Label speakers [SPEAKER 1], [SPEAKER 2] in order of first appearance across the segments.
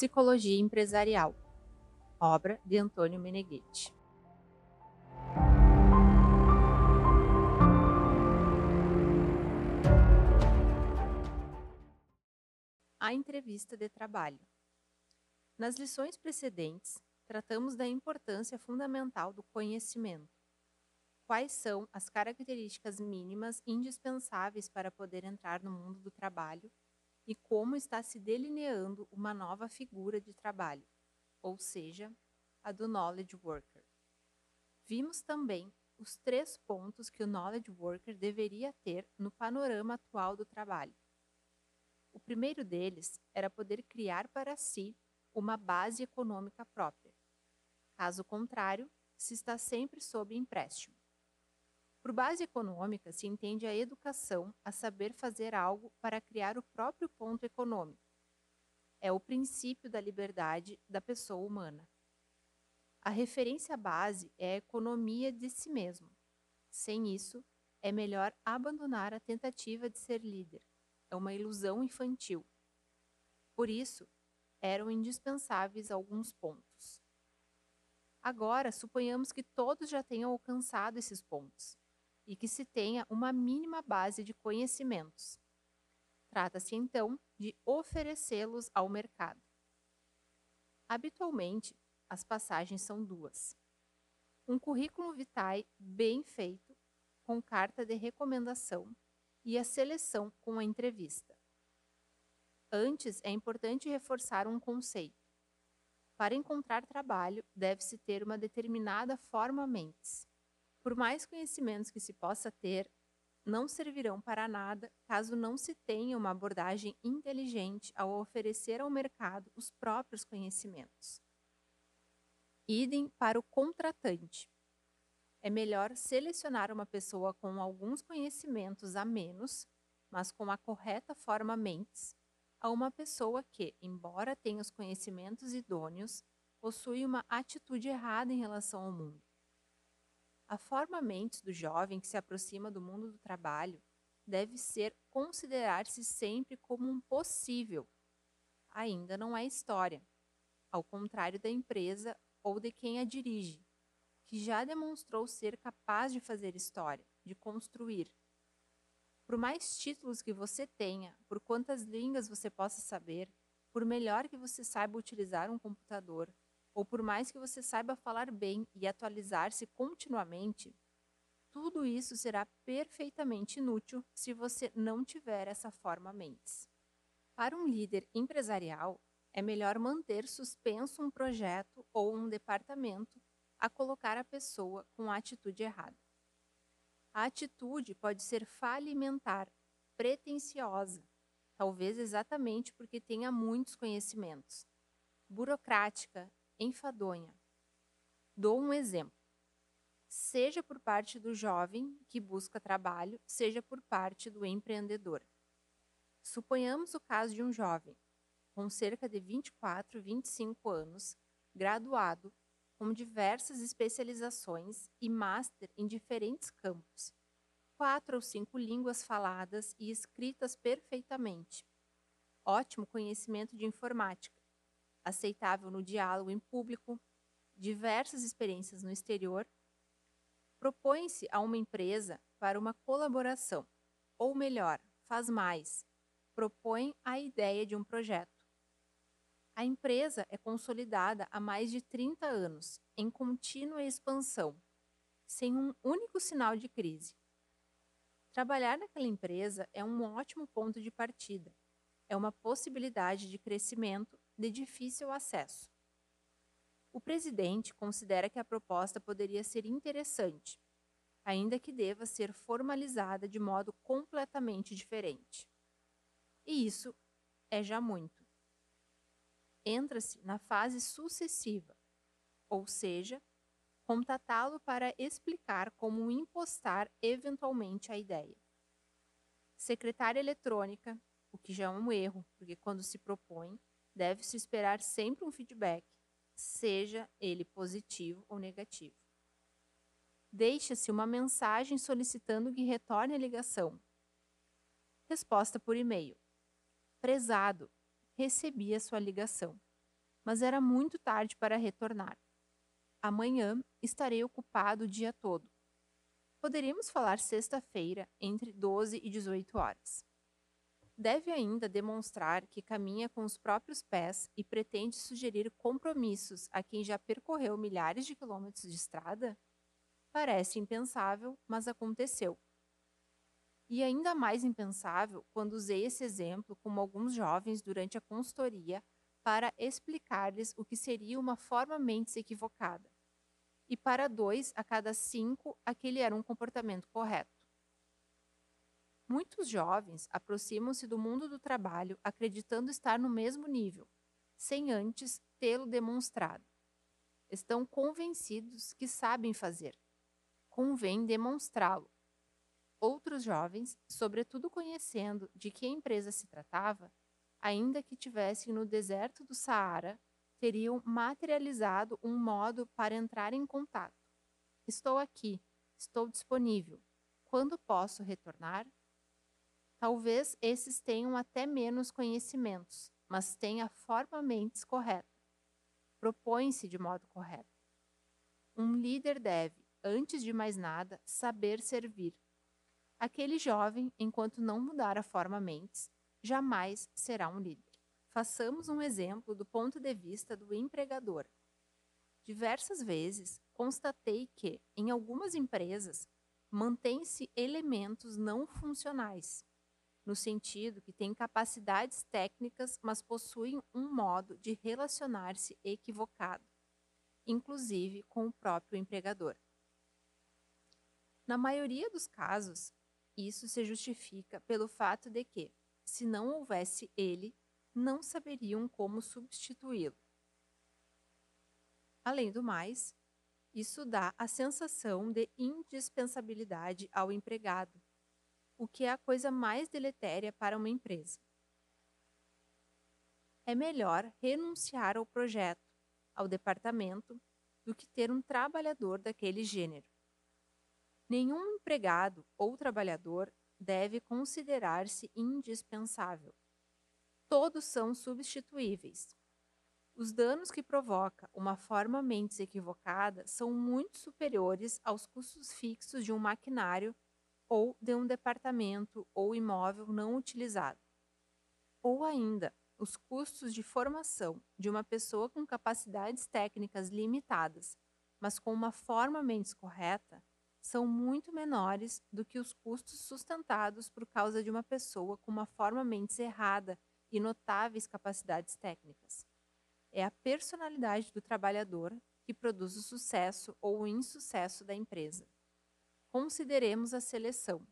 [SPEAKER 1] Psicologia Empresarial, obra de Antônio Meneghetti. A entrevista de trabalho. Nas lições precedentes, tratamos da importância fundamental do conhecimento. Quais são as características mínimas indispensáveis para poder entrar no mundo do trabalho e como está se delineando uma nova figura de trabalho, ou seja, a do knowledge worker. Vimos também os três pontos que o knowledge worker deveria ter no panorama atual do trabalho. O primeiro deles era poder criar para si uma base econômica própria. Caso contrário, se está sempre sob empréstimo. Por base econômica se entende a educação a saber fazer algo para criar o próprio ponto econômico. É o princípio da liberdade da pessoa humana. A referência base é a economia de si mesmo. Sem isso, é melhor abandonar a tentativa de ser líder. É uma ilusão infantil. Por isso, eram indispensáveis alguns pontos. Agora, suponhamos que todos já tenham alcançado esses pontos e que se tenha uma mínima base de conhecimentos. Trata-se então de oferecê-los ao mercado. Habitualmente, as passagens são duas: um currículo vitae bem feito, com carta de recomendação e a seleção com a entrevista. Antes, é importante reforçar um conceito. Para encontrar trabalho, deve-se ter uma determinada forma mentes. Por mais conhecimentos que se possa ter, não servirão para nada caso não se tenha uma abordagem inteligente ao oferecer ao mercado os próprios conhecimentos. Idem para o contratante. É melhor selecionar uma pessoa com alguns conhecimentos a menos, mas com a correta forma mentes, a uma pessoa que, embora tenha os conhecimentos idôneos, possui uma atitude errada em relação ao mundo. A forma mentes do jovem que se aproxima do mundo do trabalho deve ser considerar-se sempre como um possível. Ainda não é história, ao contrário da empresa ou de quem a dirige, que já demonstrou ser capaz de fazer história, de construir. Por mais títulos que você tenha, por quantas línguas você possa saber, por melhor que você saiba utilizar um computador, ou por mais que você saiba falar bem e atualizar-se continuamente, tudo isso será perfeitamente inútil se você não tiver essa forma mentes. Para um líder empresarial, é melhor manter suspenso um projeto ou um departamento a colocar a pessoa com a atitude errada. A atitude pode ser falimentar, pretensiosa, talvez exatamente porque tenha muitos conhecimentos, burocrática, enfadonha. Dou um exemplo. Seja por parte do jovem que busca trabalho, seja por parte do empreendedor. Suponhamos o caso de um jovem com cerca de 24, 25 anos, graduado, com diversas especializações e master em diferentes campos, quatro ou cinco línguas faladas e escritas perfeitamente, ótimo conhecimento de informática, aceitável no diálogo em público, diversas experiências no exterior, propõe-se a uma empresa para uma colaboração, ou melhor, faz mais, propõe a ideia de um projeto. A empresa é consolidada há mais de 30 anos, em contínua expansão, sem um único sinal de crise. Trabalhar naquela empresa é um ótimo ponto de partida, é uma possibilidade de crescimento de difícil acesso. O presidente considera que a proposta poderia ser interessante, ainda que deva ser formalizada de modo completamente diferente. E isso é já muito. Entra-se na fase sucessiva, ou seja, contatá-lo para explicar como impostar eventualmente a ideia. Secretária eletrônica, o que já é um erro, porque quando se propõe, deve-se esperar sempre um feedback, seja ele positivo ou negativo. Deixa-se uma mensagem solicitando que retorne a ligação. Resposta por e-mail. Prezado, recebi a sua ligação. mas era muito tarde para retornar. Amanhã estarei ocupado o dia todo. Poderíamos falar sexta-feira, entre 12 e 18 horas. Deve ainda demonstrar que caminha com os próprios pés e pretende sugerir compromissos a quem já percorreu milhares de quilômetros de estrada? Parece impensável, mas aconteceu. E ainda mais impensável quando usei esse exemplo com alguns jovens durante a consultoria para explicar-lhes o que seria uma forma mentes equivocada. E para dois a cada cinco, aquele era um comportamento correto. Muitos jovens aproximam-se do mundo do trabalho acreditando estar no mesmo nível, sem antes tê-lo demonstrado. Estão convencidos que sabem fazer. Convém demonstrá-lo. Outros jovens, sobretudo conhecendo de que empresa se tratava, ainda que tivessem no deserto do Saara, teriam materializado um modo para entrar em contato. Estou aqui, estou disponível. Quando posso retornar? Talvez esses tenham até menos conhecimentos, mas têm a forma mentes correta. Propõem-se de modo correto. Um líder deve, antes de mais nada, saber servir. Aquele jovem, enquanto não mudar a forma mentes, jamais será um líder. Façamos um exemplo do ponto de vista do empregador. Diversas vezes constatei que, em algumas empresas, mantêm-se elementos não funcionais, no sentido que têm capacidades técnicas, mas possuem um modo de relacionar-se equivocado, inclusive com o próprio empregador. Na maioria dos casos, isso se justifica pelo fato de que, se não houvesse ele, não saberiam como substituí-lo. Além do mais, isso dá a sensação de indispensabilidade ao empregado, o que é a coisa mais deletéria para uma empresa. É melhor renunciar ao projeto, ao departamento, do que ter um trabalhador daquele gênero. Nenhum empregado ou trabalhador deve considerar-se indispensável. Todos são substituíveis. Os danos que provoca uma forma mentes equivocada são muito superiores aos custos fixos de um maquinário ou de um departamento ou imóvel não utilizado. Ou ainda, os custos de formação de uma pessoa com capacidades técnicas limitadas, mas com uma forma mentes correta, são muito menores do que os custos sustentados por causa de uma pessoa com uma forma mentes errada e notáveis capacidades técnicas. É a personalidade do trabalhador que produz o sucesso ou o insucesso da empresa consideremos a seleção,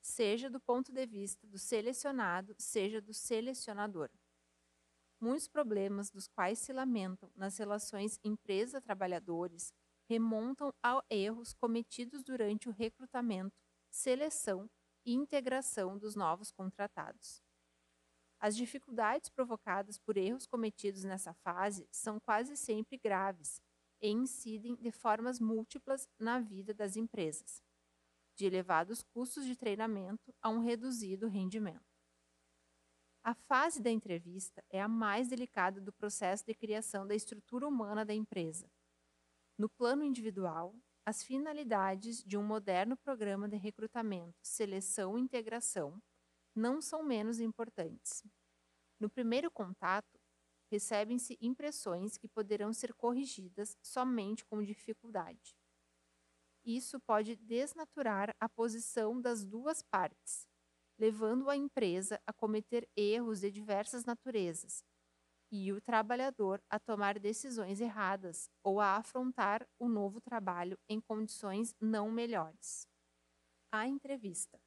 [SPEAKER 1] seja do ponto de vista do selecionado, seja do selecionador. Muitos problemas dos quais se lamentam nas relações empresa-trabalhadores remontam a erros cometidos durante o recrutamento, seleção e integração dos novos contratados. As dificuldades provocadas por erros cometidos nessa fase são quase sempre graves e incidem de formas múltiplas na vida das empresas, de elevados custos de treinamento a um reduzido rendimento. A fase da entrevista é a mais delicada do processo de criação da estrutura humana da empresa. No plano individual, as finalidades de um moderno programa de recrutamento, seleção e integração não são menos importantes. No primeiro contato, recebem-se impressões que poderão ser corrigidas somente com dificuldade. Isso pode desnaturar a posição das duas partes, levando a empresa a cometer erros de diversas naturezas e o trabalhador a tomar decisões erradas ou a afrontar o novo trabalho em condições não melhores. A entrevista.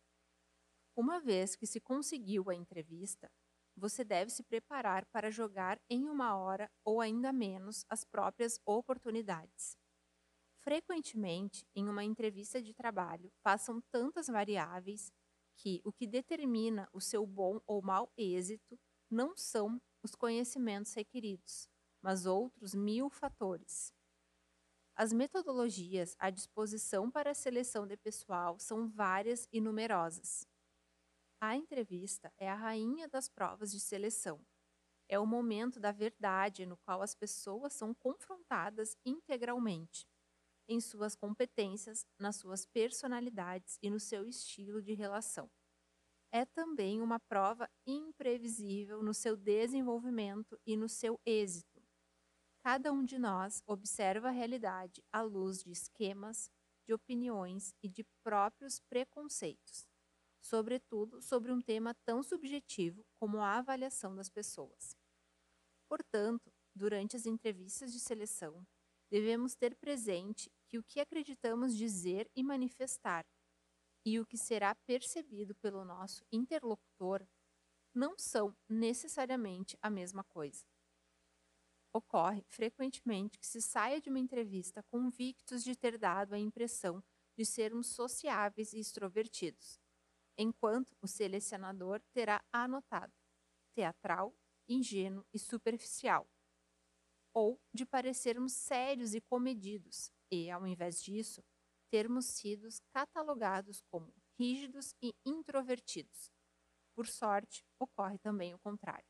[SPEAKER 1] Uma vez que se conseguiu a entrevista, você deve se preparar para jogar em uma hora ou ainda menos as próprias oportunidades. Frequentemente, em uma entrevista de trabalho, passam tantas variáveis que o que determina o seu bom ou mau êxito não são os conhecimentos requeridos, mas outros mil fatores. As metodologias à disposição para a seleção de pessoal são várias e numerosas. A entrevista é a rainha das provas de seleção. É o momento da verdade no qual as pessoas são confrontadas integralmente em suas competências, nas suas personalidades e no seu estilo de relação. É também uma prova imprevisível no seu desenvolvimento e no seu êxito. Cada um de nós observa a realidade à luz de esquemas, de opiniões e de próprios preconceitos, sobretudo sobre um tema tão subjetivo como a avaliação das pessoas. Portanto, durante as entrevistas de seleção, devemos ter presente que o que acreditamos dizer e manifestar e o que será percebido pelo nosso interlocutor não são necessariamente a mesma coisa. Ocorre frequentemente que se saia de uma entrevista convictos de ter dado a impressão de sermos sociáveis e extrovertidos, enquanto o selecionador terá anotado teatral, ingênuo e superficial, ou de parecermos sérios e comedidos, e, ao invés disso, termos sido catalogados como rígidos e introvertidos. Por sorte, ocorre também o contrário.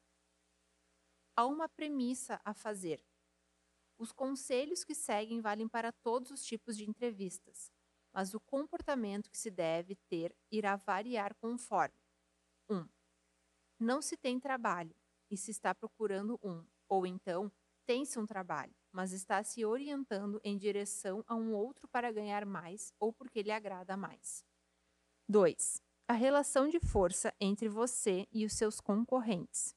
[SPEAKER 1] Há uma premissa a fazer. Os conselhos que seguem valem para todos os tipos de entrevistas, mas o comportamento que se deve ter irá variar conforme 1. Um, não se tem trabalho e se está procurando um, ou então tem-se um trabalho, mas está se orientando em direção a um outro para ganhar mais ou porque lhe agrada mais. 2. A relação de força entre você e os seus concorrentes.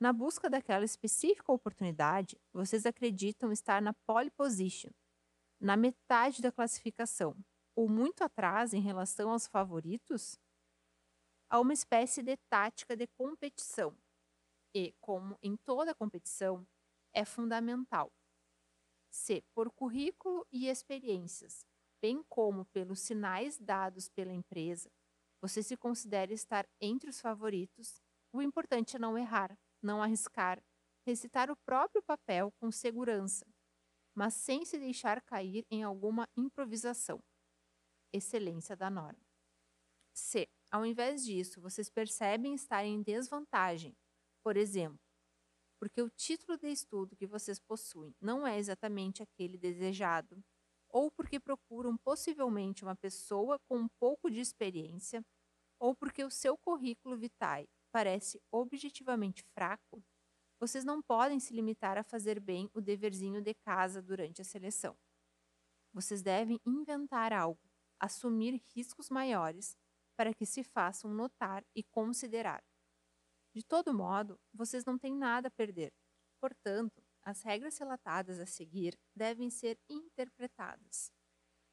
[SPEAKER 1] Na busca daquela específica oportunidade, vocês acreditam estar na pole position, na metade da classificação, ou muito atrás em relação aos favoritos? Há uma espécie de tática de competição. E, como em toda competição, é fundamental. Se, por currículo e experiências, bem como pelos sinais dados pela empresa, você se considera estar entre os favoritos, o importante é não errar, não arriscar, recitar o próprio papel com segurança, mas sem se deixar cair em alguma improvisação. Excelência da norma. Se, ao invés disso, vocês percebem estar em desvantagem, por exemplo, porque o título de estudo que vocês possuem não é exatamente aquele desejado, ou porque procuram possivelmente uma pessoa com um pouco de experiência, ou porque o seu currículo vitae parece objetivamente fraco, vocês não podem se limitar a fazer bem o deverzinho de casa durante a seleção. Vocês devem inventar algo, assumir riscos maiores para que se façam notar e considerar. De todo modo, vocês não têm nada a perder. Portanto, as regras relatadas a seguir devem ser interpretadas.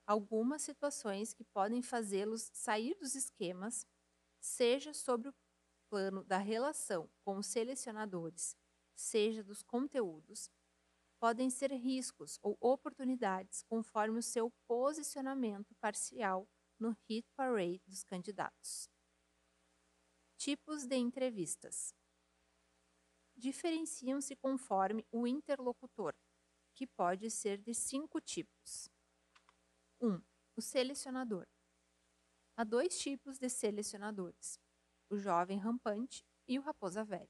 [SPEAKER 1] Algumas situações que podem fazê-los sair dos esquemas, seja sobre o plano da relação com os selecionadores, seja dos conteúdos, podem ser riscos ou oportunidades conforme o seu posicionamento parcial no hit parade dos candidatos. Tipos de entrevistas. Diferenciam-se conforme o interlocutor, que pode ser de cinco tipos. 1. Um, o selecionador. Há dois tipos de selecionadores: o jovem rampante e o raposa velha,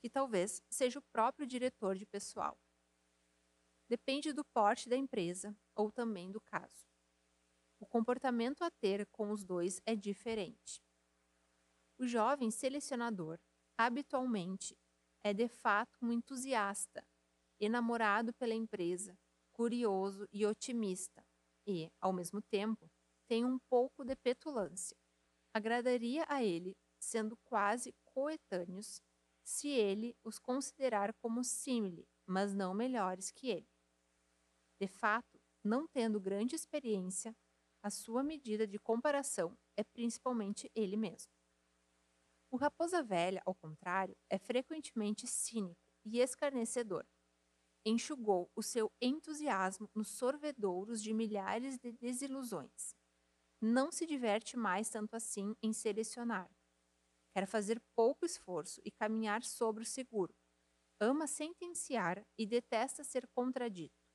[SPEAKER 1] que talvez seja o próprio diretor de pessoal. Depende do porte da empresa ou também do caso. O comportamento a ter com os dois é diferente. O jovem selecionador, habitualmente, é de fato um entusiasta, enamorado pela empresa, curioso e otimista, e, ao mesmo tempo, tem um pouco de petulância. Agradaria a ele, sendo quase coetâneos, se ele os considerar como símile, mas não melhores que ele. De fato, não tendo grande experiência, a sua medida de comparação é principalmente ele mesmo. O raposa velha, ao contrário, é frequentemente cínico e escarnecedor. Enxugou o seu entusiasmo nos sorvedouros de milhares de desilusões. Não se diverte mais tanto assim em selecionar. Quer fazer pouco esforço e caminhar sobre o seguro. Ama sentenciar e detesta ser contradito.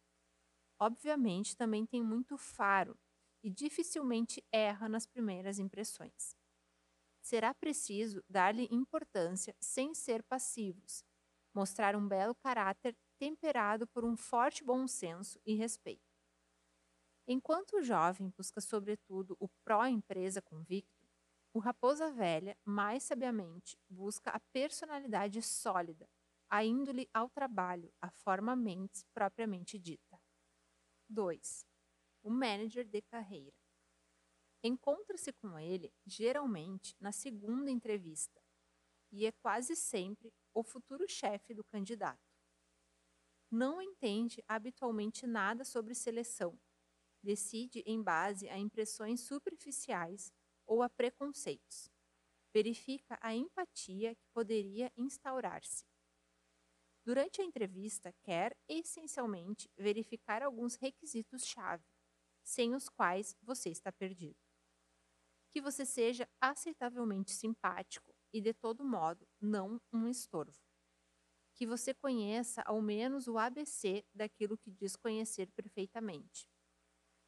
[SPEAKER 1] Obviamente, também tem muito faro e dificilmente erra nas primeiras impressões será preciso dar-lhe importância sem ser passivos, mostrar um belo caráter temperado por um forte bom senso e respeito. Enquanto o jovem busca, sobretudo, o pró-empresa convicto, o raposa velha, mais sabiamente, busca a personalidade sólida, a índole ao trabalho, a forma mentes propriamente dita. 2. O manager de carreira. Encontra-se com ele, geralmente, na segunda entrevista, e é quase sempre o futuro chefe do candidato. Não entende habitualmente nada sobre seleção. Decide em base a impressões superficiais ou a preconceitos. Verifica a empatia que poderia instaurar-se. Durante a entrevista, quer essencialmente verificar alguns requisitos-chave, sem os quais você está perdido. Que você seja aceitavelmente simpático e, de todo modo, não um estorvo. Que você conheça ao menos o ABC daquilo que diz conhecer perfeitamente.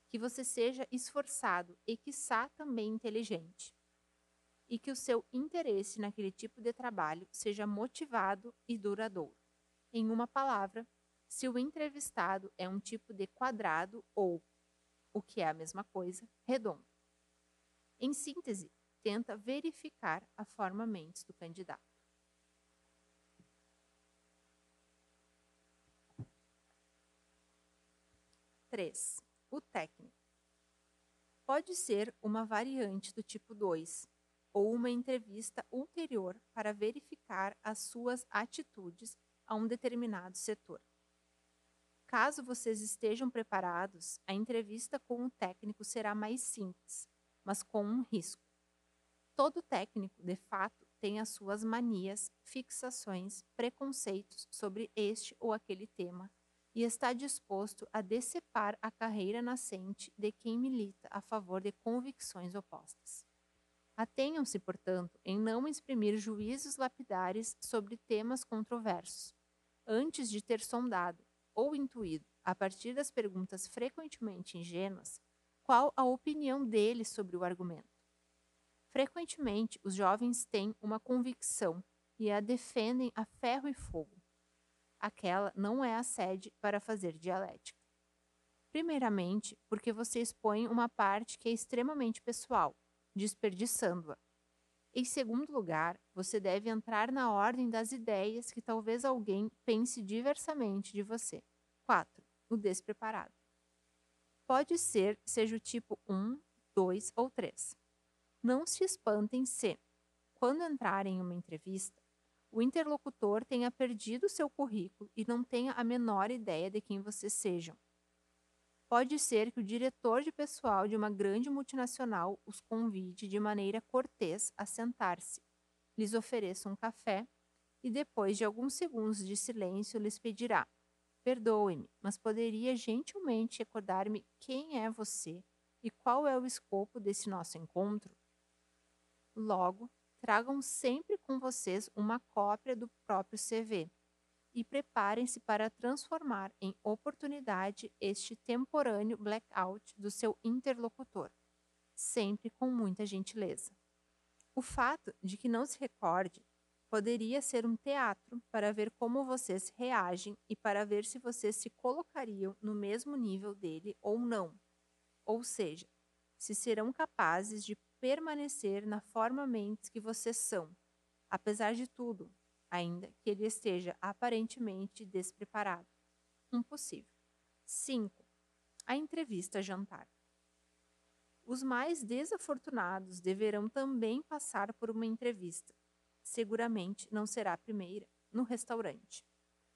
[SPEAKER 1] Que você seja esforçado e, quiçá, também inteligente. E que o seu interesse naquele tipo de trabalho seja motivado e duradouro. Em uma palavra, se o entrevistado é um tipo de quadrado ou, o que é a mesma coisa, redondo. Em síntese, tenta verificar a forma mentes do candidato. Três, o técnico. Pode ser uma variante do tipo 2 ou uma entrevista ulterior para verificar as suas atitudes a um determinado setor. Caso vocês estejam preparados, a entrevista com o técnico será mais simples, mas com um risco. Todo técnico, de fato, tem as suas manias, fixações, preconceitos sobre este ou aquele tema e está disposto a decepar a carreira nascente de quem milita a favor de convicções opostas. Atenham-se, portanto, em não exprimir juízos lapidares sobre temas controversos, antes de ter sondado ou intuído, a partir das perguntas frequentemente ingênuas, qual a opinião dele sobre o argumento. Frequentemente, os jovens têm uma convicção e a defendem a ferro e fogo. Aquela não é a sede para fazer dialética. Primeiramente, porque você expõe uma parte que é extremamente pessoal, desperdiçando-a. Em segundo lugar, você deve entrar na ordem das ideias que talvez alguém pense diversamente de você. 4. O despreparado. Pode ser seja o tipo 1, 2 ou 3. Não se espantem se, quando entrarem em uma entrevista, o interlocutor tenha perdido seu currículo e não tenha a menor ideia de quem vocês sejam. Pode ser que o diretor de pessoal de uma grande multinacional os convide de maneira cortês a sentar-se, lhes ofereça um café e, depois de alguns segundos de silêncio, lhes pedirá: Perdoe-me, mas poderia gentilmente recordar-me quem é você e qual é o escopo desse nosso encontro? Logo, tragam sempre com vocês uma cópia do próprio CV e preparem-se para transformar em oportunidade este temporâneo blackout do seu interlocutor, sempre com muita gentileza. O fato de que não se recorde poderia ser um teatro para ver como vocês reagem e para ver se vocês se colocariam no mesmo nível dele ou não. Ou seja, se serão capazes de permanecer na forma mentes que vocês são, apesar de tudo, ainda que ele esteja aparentemente despreparado. Impossível. 5. A entrevista jantar. Os mais desafortunados deverão também passar por uma entrevista. Seguramente não será a primeira, no restaurante.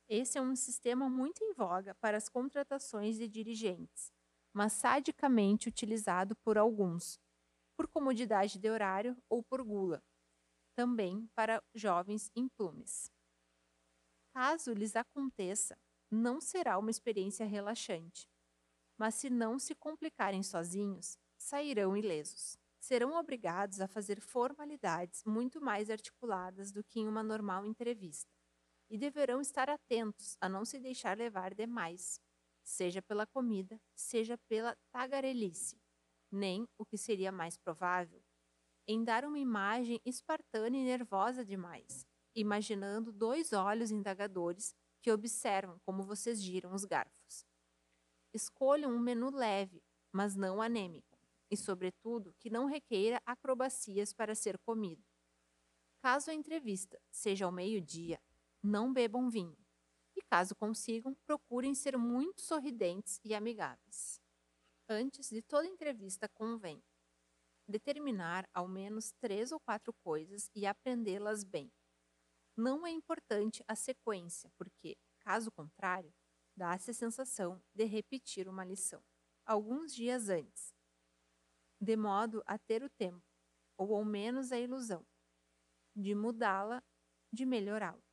[SPEAKER 1] Esse é um sistema muito em voga para as contratações de dirigentes, mas sadicamente utilizado por alguns, por comodidade de horário ou por gula, também para jovens implumes. Caso lhes aconteça, não será uma experiência relaxante, mas se não se complicarem sozinhos, sairão ilesos. Serão obrigados a fazer formalidades muito mais articuladas do que em uma normal entrevista, e deverão estar atentos a não se deixar levar demais, seja pela comida, seja pela tagarelice nem, o que seria mais provável, em dar uma imagem espartana e nervosa demais, imaginando dois olhos indagadores que observam como vocês giram os garfos. Escolham um menu leve, mas não anêmico, e, sobretudo, que não requeira acrobacias para ser comido. Caso a entrevista seja ao meio-dia, não bebam vinho. E caso consigam, procurem ser muito sorridentes e amigáveis. Antes de toda entrevista, convém determinar ao menos três ou quatro coisas e aprendê-las bem. Não é importante a sequência, porque, caso contrário, dá-se a sensação de repetir uma lição alguns dias antes, de modo a ter o tempo, ou ao menos a ilusão, de mudá-la, de melhorá-la.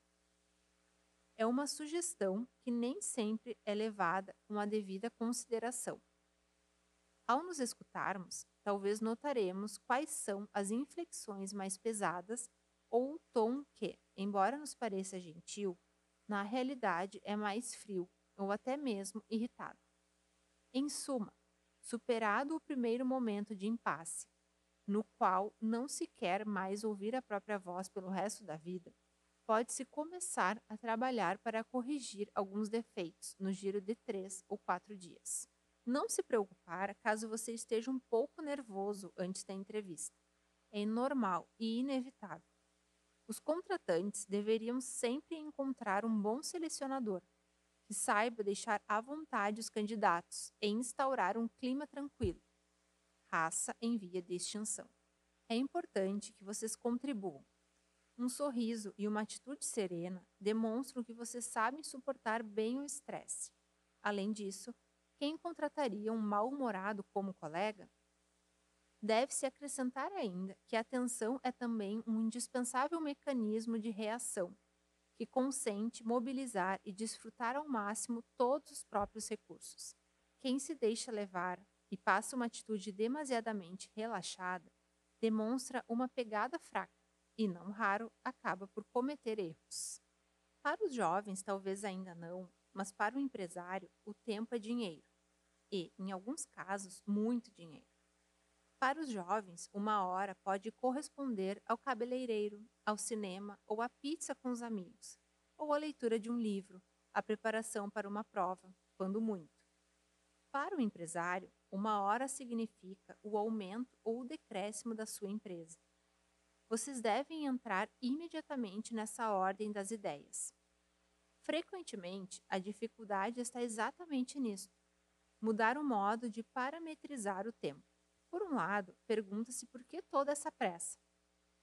[SPEAKER 1] É uma sugestão que nem sempre é levada com a devida consideração. Ao nos escutarmos, talvez notaremos quais são as inflexões mais pesadas ou o tom que, embora nos pareça gentil, na realidade é mais frio ou até mesmo irritado. Em suma, superado o primeiro momento de impasse, no qual não se quer mais ouvir a própria voz pelo resto da vida, pode-se começar a trabalhar para corrigir alguns defeitos no giro de três ou quatro dias. Não se preocupar caso você esteja um pouco nervoso antes da entrevista. É normal e inevitável. Os contratantes deveriam sempre encontrar um bom selecionador que saiba deixar à vontade os candidatos e instaurar um clima tranquilo. Raça em via de extinção. É importante que vocês contribuam. Um sorriso e uma atitude serena demonstram que vocês sabem suportar bem o estresse. Além disso, quem contrataria um mal-humorado como colega? Deve-se acrescentar ainda que a atenção é também um indispensável mecanismo de reação, que consente mobilizar e desfrutar ao máximo todos os próprios recursos. Quem se deixa levar e passa uma atitude demasiadamente relaxada demonstra uma pegada fraca e, não raro, acaba por cometer erros. Para os jovens, talvez ainda não, mas para o empresário, o tempo é dinheiro e, em alguns casos, muito dinheiro. Para os jovens, uma hora pode corresponder ao cabeleireiro, ao cinema ou à pizza com os amigos, ou à leitura de um livro, à preparação para uma prova, quando muito. Para o empresário, uma hora significa o aumento ou o decréscimo da sua empresa. Vocês devem entrar imediatamente nessa ordem das ideias. Frequentemente, a dificuldade está exatamente nisso mudar o modo de parametrizar o tempo. Por um lado, pergunta-se por que toda essa pressa.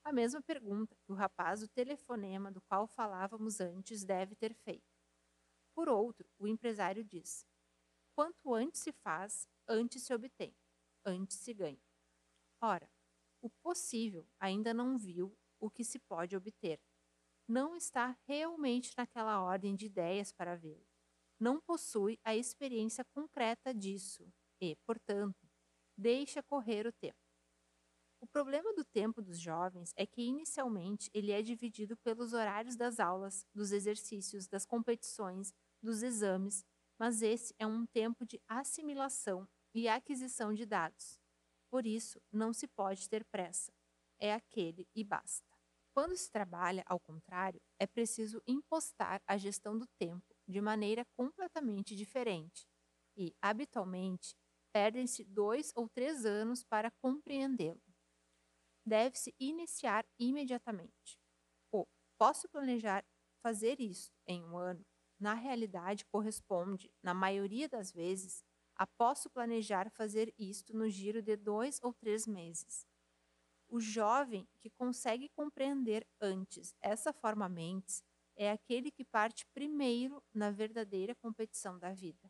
[SPEAKER 1] A mesma pergunta que o rapaz do telefonema do qual falávamos antes deve ter feito. Por outro, o empresário diz: quanto antes se faz, antes se obtém, antes se ganha. Ora, o possível ainda não viu o que se pode obter. Não está realmente naquela ordem de ideias para vê-lo. Não possui a experiência concreta disso e, portanto, deixa correr o tempo. O problema do tempo dos jovens é que, inicialmente, ele é dividido pelos horários das aulas, dos exercícios, das competições, dos exames, mas esse é um tempo de assimilação e aquisição de dados. Por isso, não se pode ter pressa. É aquele e basta. Quando se trabalha ao contrário, é preciso impostar a gestão do tempo de maneira completamente diferente e, habitualmente, perdem-se dois ou três anos para compreendê-lo. Deve-se iniciar imediatamente. O posso planejar fazer isso em um ano, na realidade corresponde, na maioria das vezes, a posso planejar fazer isto no giro de dois ou três meses. O jovem que consegue compreender antes essa forma mentes é aquele que parte primeiro na verdadeira competição da vida.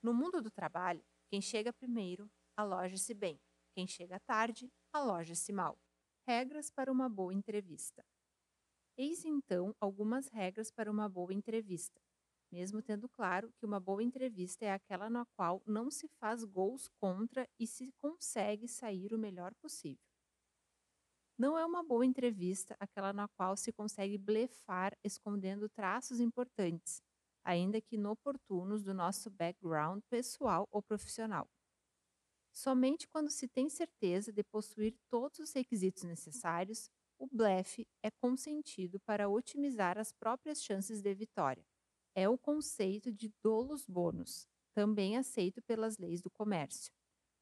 [SPEAKER 1] No mundo do trabalho, quem chega primeiro, aloja-se bem. Quem chega tarde, aloja-se mal. Regras para uma boa entrevista. Eis então algumas regras para uma boa entrevista, mesmo tendo claro que uma boa entrevista é aquela na qual não se faz gols contra e se consegue sair o melhor possível. Não é uma boa entrevista aquela na qual se consegue blefar escondendo traços importantes, ainda que inoportunos do nosso background pessoal ou profissional. Somente quando se tem certeza de possuir todos os requisitos necessários, o blefe é consentido para otimizar as próprias chances de vitória. É o conceito de dolus bonus, também aceito pelas leis do comércio,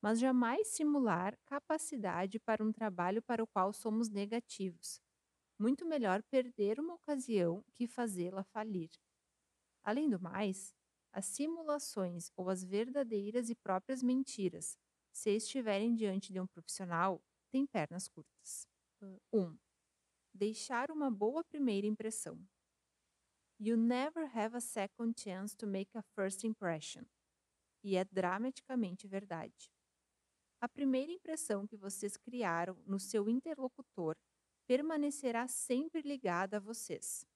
[SPEAKER 1] mas jamais simular capacidade para um trabalho para o qual somos negativos. Muito melhor perder uma ocasião que fazê-la falir. Além do mais, as simulações ou as verdadeiras e próprias mentiras, se estiverem diante de um profissional, têm pernas curtas. 1. Um, deixar uma boa primeira impressão. You never have a second chance to make a first impression. E é dramaticamente verdade. A primeira impressão que vocês criaram no seu interlocutor permanecerá sempre ligada a vocês.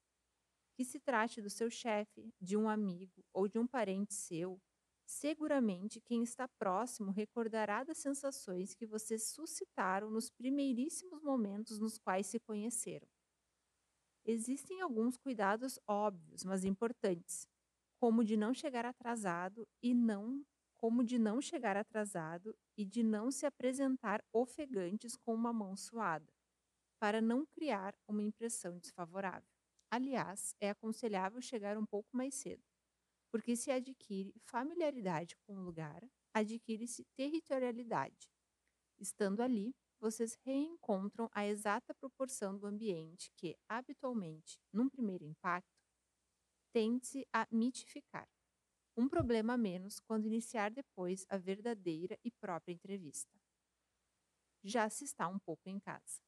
[SPEAKER 1] Que se trate do seu chefe, de um amigo ou de um parente seu, seguramente quem está próximo recordará das sensações que vocês suscitaram nos primeiríssimos momentos nos quais se conheceram. Existem alguns cuidados óbvios, mas importantes, como de não chegar atrasado e não como de não chegar atrasado e de não se apresentar ofegantes com uma mão suada, para não criar uma impressão desfavorável. Aliás, é aconselhável chegar um pouco mais cedo, porque se adquire familiaridade com o lugar, adquire-se territorialidade. Estando ali, vocês reencontram a exata proporção do ambiente que, habitualmente, num primeiro impacto, tende-se a mitificar. Um problema a menos quando iniciar depois a verdadeira e própria entrevista. Já se está um pouco em casa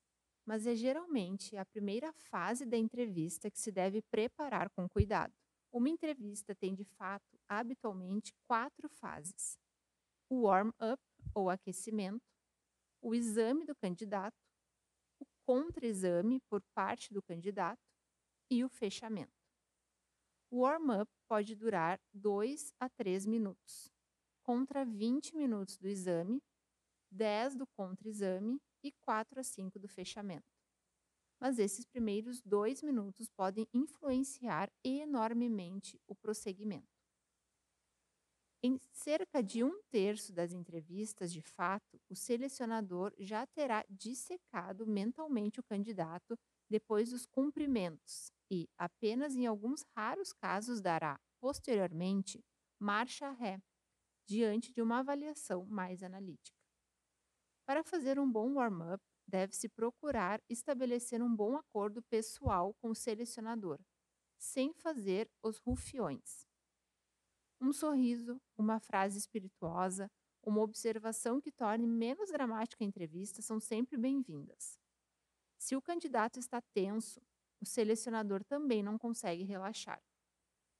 [SPEAKER 1] mas é geralmente a primeira fase da entrevista que se deve preparar com cuidado. Uma entrevista tem, de fato, habitualmente quatro fases: o warm-up, ou aquecimento, o exame do candidato, o contra-exame por parte do candidato e o fechamento. O warm-up pode durar 2 a 3 minutos, contra 20 minutos do exame, 10 do contra-exame e 4 a 5 do fechamento. Mas esses primeiros dois minutos podem influenciar enormemente o prosseguimento. Em cerca de um terço das entrevistas, de fato, o selecionador já terá dissecado mentalmente o candidato depois dos cumprimentos e, apenas em alguns raros casos, dará, posteriormente, marcha ré, diante de uma avaliação mais analítica. Para fazer um bom warm-up, deve-se procurar estabelecer um bom acordo pessoal com o selecionador, sem fazer os rufiões. Um sorriso, uma frase espirituosa, uma observação que torne menos dramática a entrevista são sempre bem-vindas. Se o candidato está tenso, o selecionador também não consegue relaxar.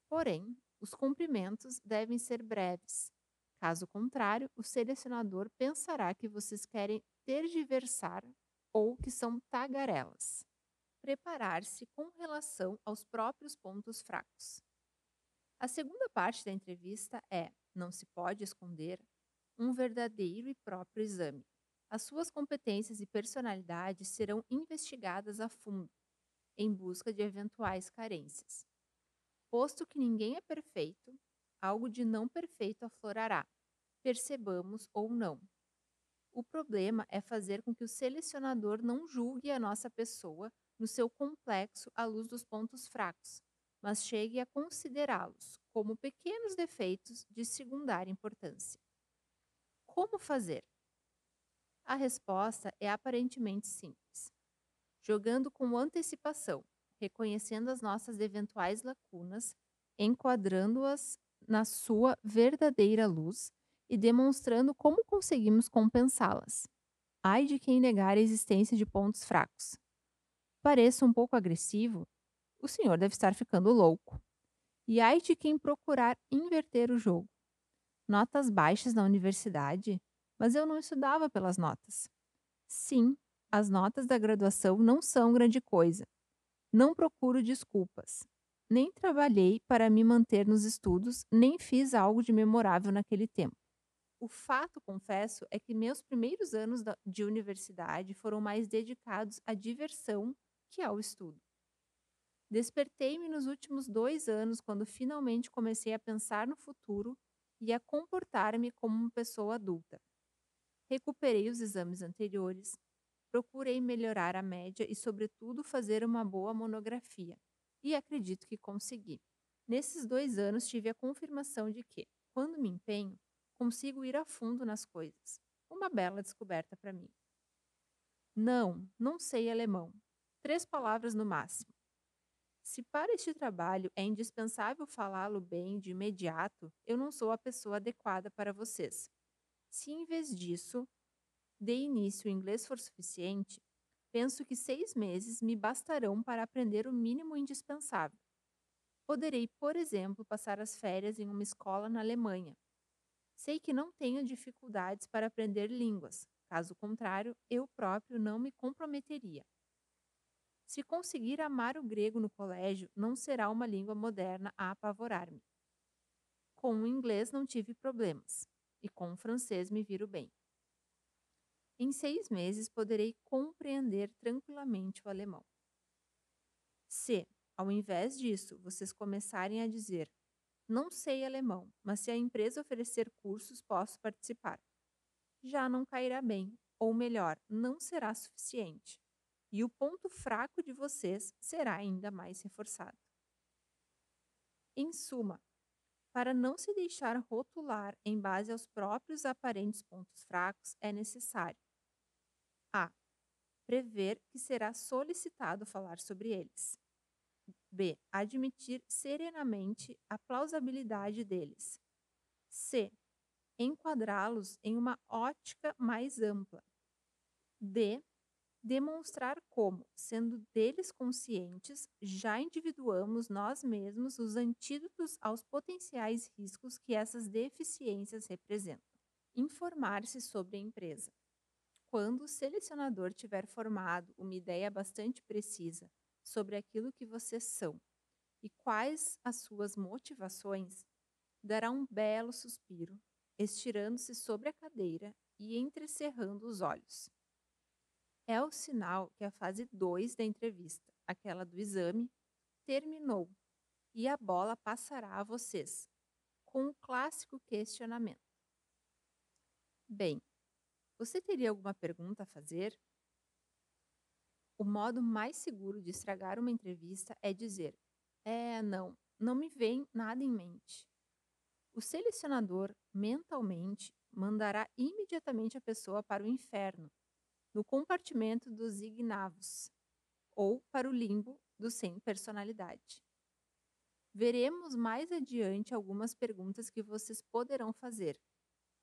[SPEAKER 1] Porém, os cumprimentos devem ser breves, Caso contrário, o selecionador pensará que vocês querem tergiversar ou que são tagarelas. Preparar-se com relação aos próprios pontos fracos. A segunda parte da entrevista é, não se pode esconder, um verdadeiro e próprio exame. As suas competências e personalidade serão investigadas a fundo, em busca de eventuais carências. Posto que ninguém é perfeito, algo de não perfeito aflorará, percebamos ou não. O problema é fazer com que o selecionador não julgue a nossa pessoa no seu complexo à luz dos pontos fracos, mas chegue a considerá-los como pequenos defeitos de secundária importância. Como fazer? A resposta é aparentemente simples. Jogando com antecipação, reconhecendo as nossas eventuais lacunas, enquadrando-as na sua verdadeira luz e demonstrando como conseguimos compensá-las. Ai de quem negar a existência de pontos fracos. Pareça um pouco agressivo, o senhor deve estar ficando louco. E ai de quem procurar inverter o jogo. Notas baixas na universidade, mas eu não estudava pelas notas. Sim, as notas da graduação não são grande coisa. Não procuro desculpas. Nem trabalhei para me manter nos estudos, nem fiz algo de memorável naquele tempo. O fato, confesso, é que meus primeiros anos de universidade foram mais dedicados à diversão que ao estudo. Despertei-me nos últimos dois anos quando finalmente comecei a pensar no futuro e a comportar-me como uma pessoa adulta. Recuperei os exames anteriores, procurei melhorar a média e, sobretudo, fazer uma boa monografia. E acredito que consegui. Nesses dois anos, tive a confirmação de que, quando me empenho, consigo ir a fundo nas coisas. Uma bela descoberta para mim. Não, não sei alemão. Três palavras no máximo. Se para este trabalho é indispensável falá-lo bem de imediato, eu não sou a pessoa adequada para vocês. Se em vez disso, de início o inglês for suficiente, penso que seis meses me bastarão para aprender o mínimo indispensável. Poderei, por exemplo, passar as férias em uma escola na Alemanha. Sei que não tenho dificuldades para aprender línguas, caso contrário, eu próprio não me comprometeria. Se conseguir amar o grego no colégio, não será uma língua moderna a apavorar-me. Com o inglês não tive problemas, e com o francês me viro bem. Em seis meses poderei compreender tranquilamente o alemão. Se, ao invés disso, vocês começarem a dizer: Não sei alemão, mas se a empresa oferecer cursos, posso participar. Já não cairá bem, ou melhor, não será suficiente. E o ponto fraco de vocês será ainda mais reforçado. Em suma, para não se deixar rotular em base aos próprios aparentes pontos fracos, é necessário a. Prever que será solicitado falar sobre eles. B. Admitir serenamente a plausibilidade deles. C. Enquadrá-los em uma ótica mais ampla. D. Demonstrar como, sendo deles conscientes, já individuamos nós mesmos os antídotos aos potenciais riscos que essas deficiências representam. Informar-se sobre a empresa. Quando o selecionador tiver formado uma ideia bastante precisa sobre aquilo que vocês são e quais as suas motivações, dará um belo suspiro, estirando-se sobre a cadeira e entrecerrando os olhos. É o sinal que a fase 2 da entrevista, aquela do exame, terminou e a bola passará a vocês, com o clássico questionamento. Bem, você teria alguma pergunta a fazer? O modo mais seguro de estragar uma entrevista é dizer: É, não, não me vem nada em mente. O selecionador, mentalmente, mandará imediatamente a pessoa para o inferno, no compartimento dos ignavos, ou para o limbo do sem personalidade. Veremos mais adiante algumas perguntas que vocês poderão fazer,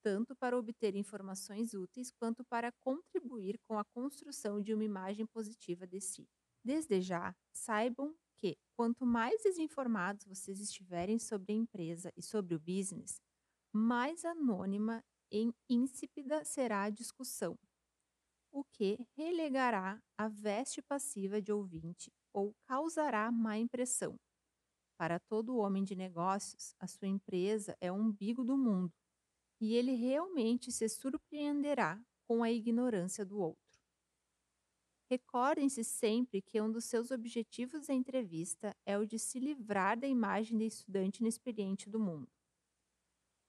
[SPEAKER 1] tanto para obter informações úteis quanto para contribuir com a construção de uma imagem positiva de si. Desde já, saibam que, quanto mais desinformados vocês estiverem sobre a empresa e sobre o business, mais anônima e insípida será a discussão, o que relegará a veste passiva de ouvinte ou causará má impressão. Para todo homem de negócios, a sua empresa é o umbigo do mundo e ele realmente se surpreenderá com a ignorância do outro. Recordem-se sempre que um dos seus objetivos da entrevista é o de se livrar da imagem de estudante inexperiente do mundo.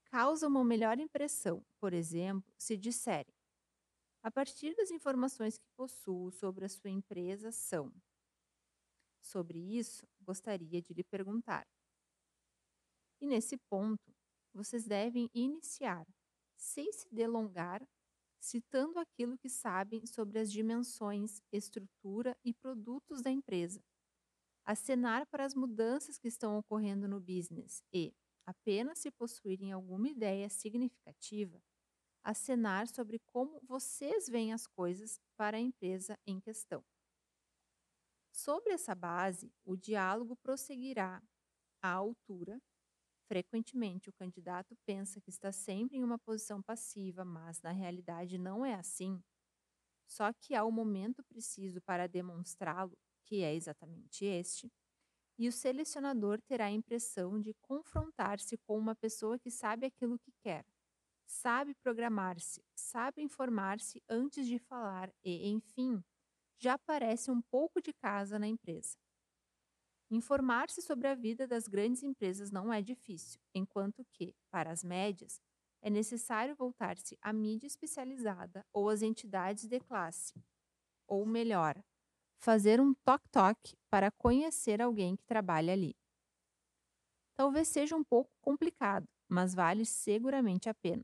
[SPEAKER 1] Causa uma melhor impressão, por exemplo, se disserem: a partir das informações que possuo sobre a sua empresa são. Sobre isso, gostaria de lhe perguntar. E nesse ponto, vocês devem iniciar, sem se delongar, citando aquilo que sabem sobre as dimensões, estrutura e produtos da empresa. Acenar para as mudanças que estão ocorrendo no business e, apenas se possuírem alguma ideia significativa, acenar sobre como vocês veem as coisas para a empresa em questão. Sobre essa base, o diálogo prosseguirá à altura Frequentemente, o candidato pensa que está sempre em uma posição passiva, mas na realidade não é assim. Só que há o momento preciso para demonstrá-lo, que é exatamente este, e o selecionador terá a impressão de confrontar-se com uma pessoa que sabe aquilo que quer, sabe programar-se, sabe informar-se antes de falar e, enfim, já parece um pouco de casa na empresa. Informar-se sobre a vida das grandes empresas não é difícil, enquanto que, para as médias, é necessário voltar-se à mídia especializada ou às entidades de classe, ou melhor, fazer um toque-toque para conhecer alguém que trabalha ali. Talvez seja um pouco complicado, mas vale seguramente a pena.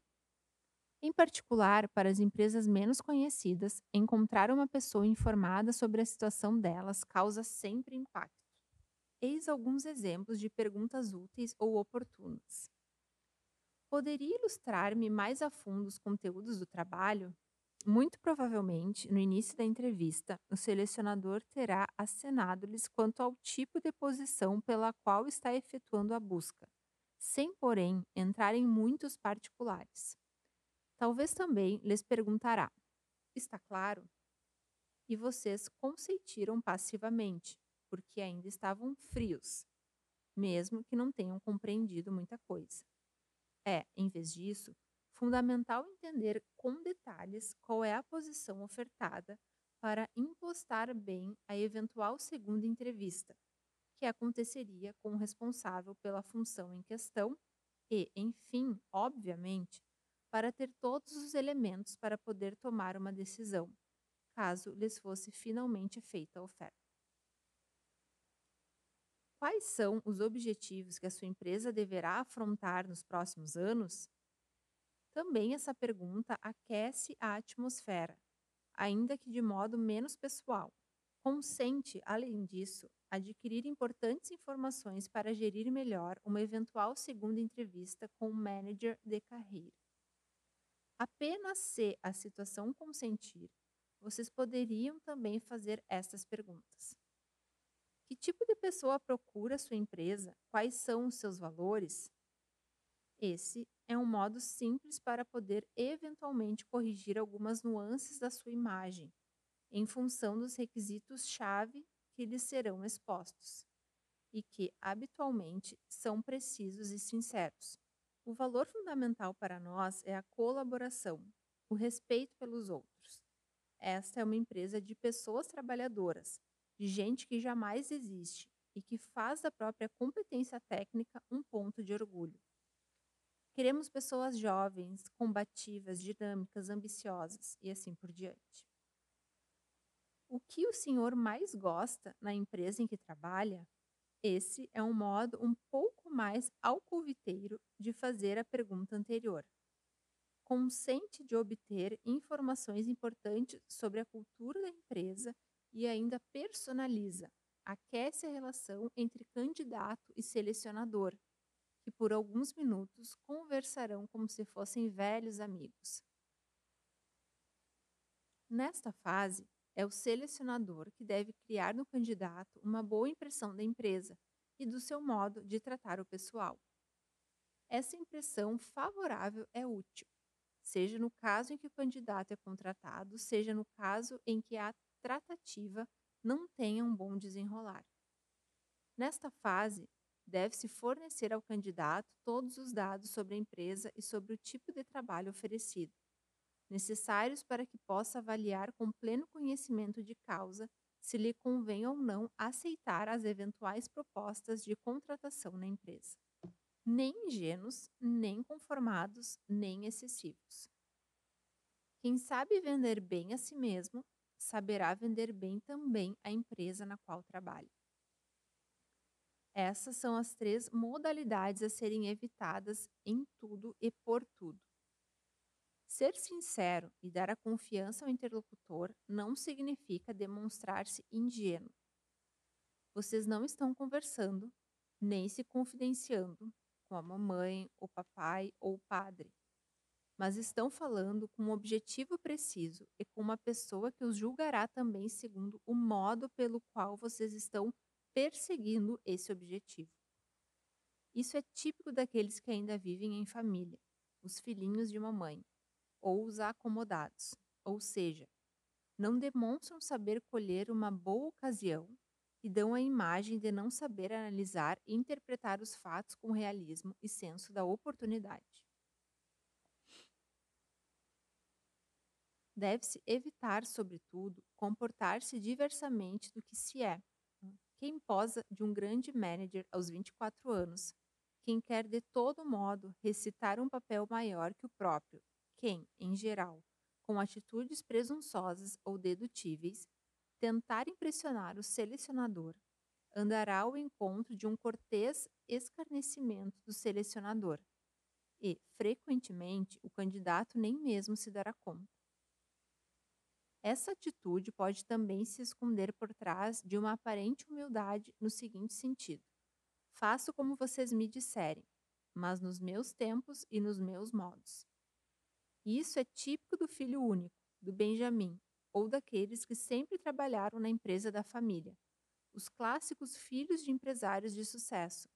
[SPEAKER 1] Em particular, para as empresas menos conhecidas, encontrar uma pessoa informada sobre a situação delas causa sempre impacto. Eis alguns exemplos de perguntas úteis ou oportunas. Poderia ilustrar-me mais a fundo os conteúdos do trabalho? Muito provavelmente, no início da entrevista, o selecionador terá acenado-lhes quanto ao tipo de posição pela qual está efetuando a busca, sem, porém, entrar em muitos particulares. Talvez também lhes perguntará: Está claro? E vocês consentiram passivamente, porque ainda estavam frios, mesmo que não tenham compreendido muita coisa. É, em vez disso, fundamental entender com detalhes qual é a posição ofertada para impostar bem a eventual segunda entrevista, que aconteceria com o responsável pela função em questão e, enfim, obviamente, para ter todos os elementos para poder tomar uma decisão, caso lhes fosse finalmente feita a oferta. Quais são os objetivos que a sua empresa deverá afrontar nos próximos anos? Também essa pergunta aquece a atmosfera, ainda que de modo menos pessoal. Consente, além disso, adquirir importantes informações para gerir melhor uma eventual segunda entrevista com o manager de carreira. Apenas se a situação consentir, vocês poderiam também fazer estas perguntas. Que tipo de pessoa procura sua empresa? Quais são os seus valores? Esse é um modo simples para poder eventualmente corrigir algumas nuances da sua imagem, em função dos requisitos-chave que lhes serão expostos, e que habitualmente são precisos e sinceros. O valor fundamental para nós é a colaboração, o respeito pelos outros. Esta é uma empresa de pessoas trabalhadoras, gente que jamais existe e que faz da própria competência técnica um ponto de orgulho. Queremos pessoas jovens, combativas, dinâmicas, ambiciosas e assim por diante. O que o senhor mais gosta na empresa em que trabalha? Esse é um modo um pouco mais alcoviteiro de fazer a pergunta anterior. Consente de obter informações importantes sobre a cultura da empresa e ainda personaliza, aquece a relação entre candidato e selecionador, que por alguns minutos conversarão como se fossem velhos amigos. Nesta fase, é o selecionador que deve criar no candidato uma boa impressão da empresa e do seu modo de tratar o pessoal. Essa impressão favorável é útil, seja no caso em que o candidato é contratado, seja no caso em que a tratativa não tenha um bom desenrolar. Nesta fase, deve-se fornecer ao candidato todos os dados sobre a empresa e sobre o tipo de trabalho oferecido necessários para que possa avaliar com pleno conhecimento de causa se lhe convém ou não aceitar as eventuais propostas de contratação na empresa. Nem ingênuos, nem conformados, nem excessivos. Quem sabe vender bem a si mesmo, saberá vender bem também a empresa na qual trabalha. Essas são as três modalidades a serem evitadas em tudo e por tudo. Ser sincero e dar a confiança ao interlocutor não significa demonstrar-se ingênuo. Vocês não estão conversando, nem se confidenciando com a mamãe, o papai ou o padre, mas estão falando com um objetivo preciso e com uma pessoa que os julgará também segundo o modo pelo qual vocês estão perseguindo esse objetivo. Isso é típico daqueles que ainda vivem em família, os filhinhos de mamãe ou os acomodados, ou seja, não demonstram saber colher uma boa ocasião e dão a imagem de não saber analisar e interpretar os fatos com realismo e senso da oportunidade. Deve-se evitar, sobretudo, comportar-se diversamente do que se é. Quem posa de um grande manager aos 24 anos, quem quer de todo modo recitar um papel maior que o próprio quem, em geral, com atitudes presunçosas ou dedutíveis, tentar impressionar o selecionador, andará ao encontro de um cortês escarnecimento do selecionador, e, frequentemente, o candidato nem mesmo se dará conta. Essa atitude pode também se esconder por trás de uma aparente humildade no seguinte sentido: faço como vocês me disserem, mas nos meus tempos e nos meus modos. Isso é típico do filho único, do Benjamim, ou daqueles que sempre trabalharam na empresa da família, os clássicos filhos de empresários de sucesso,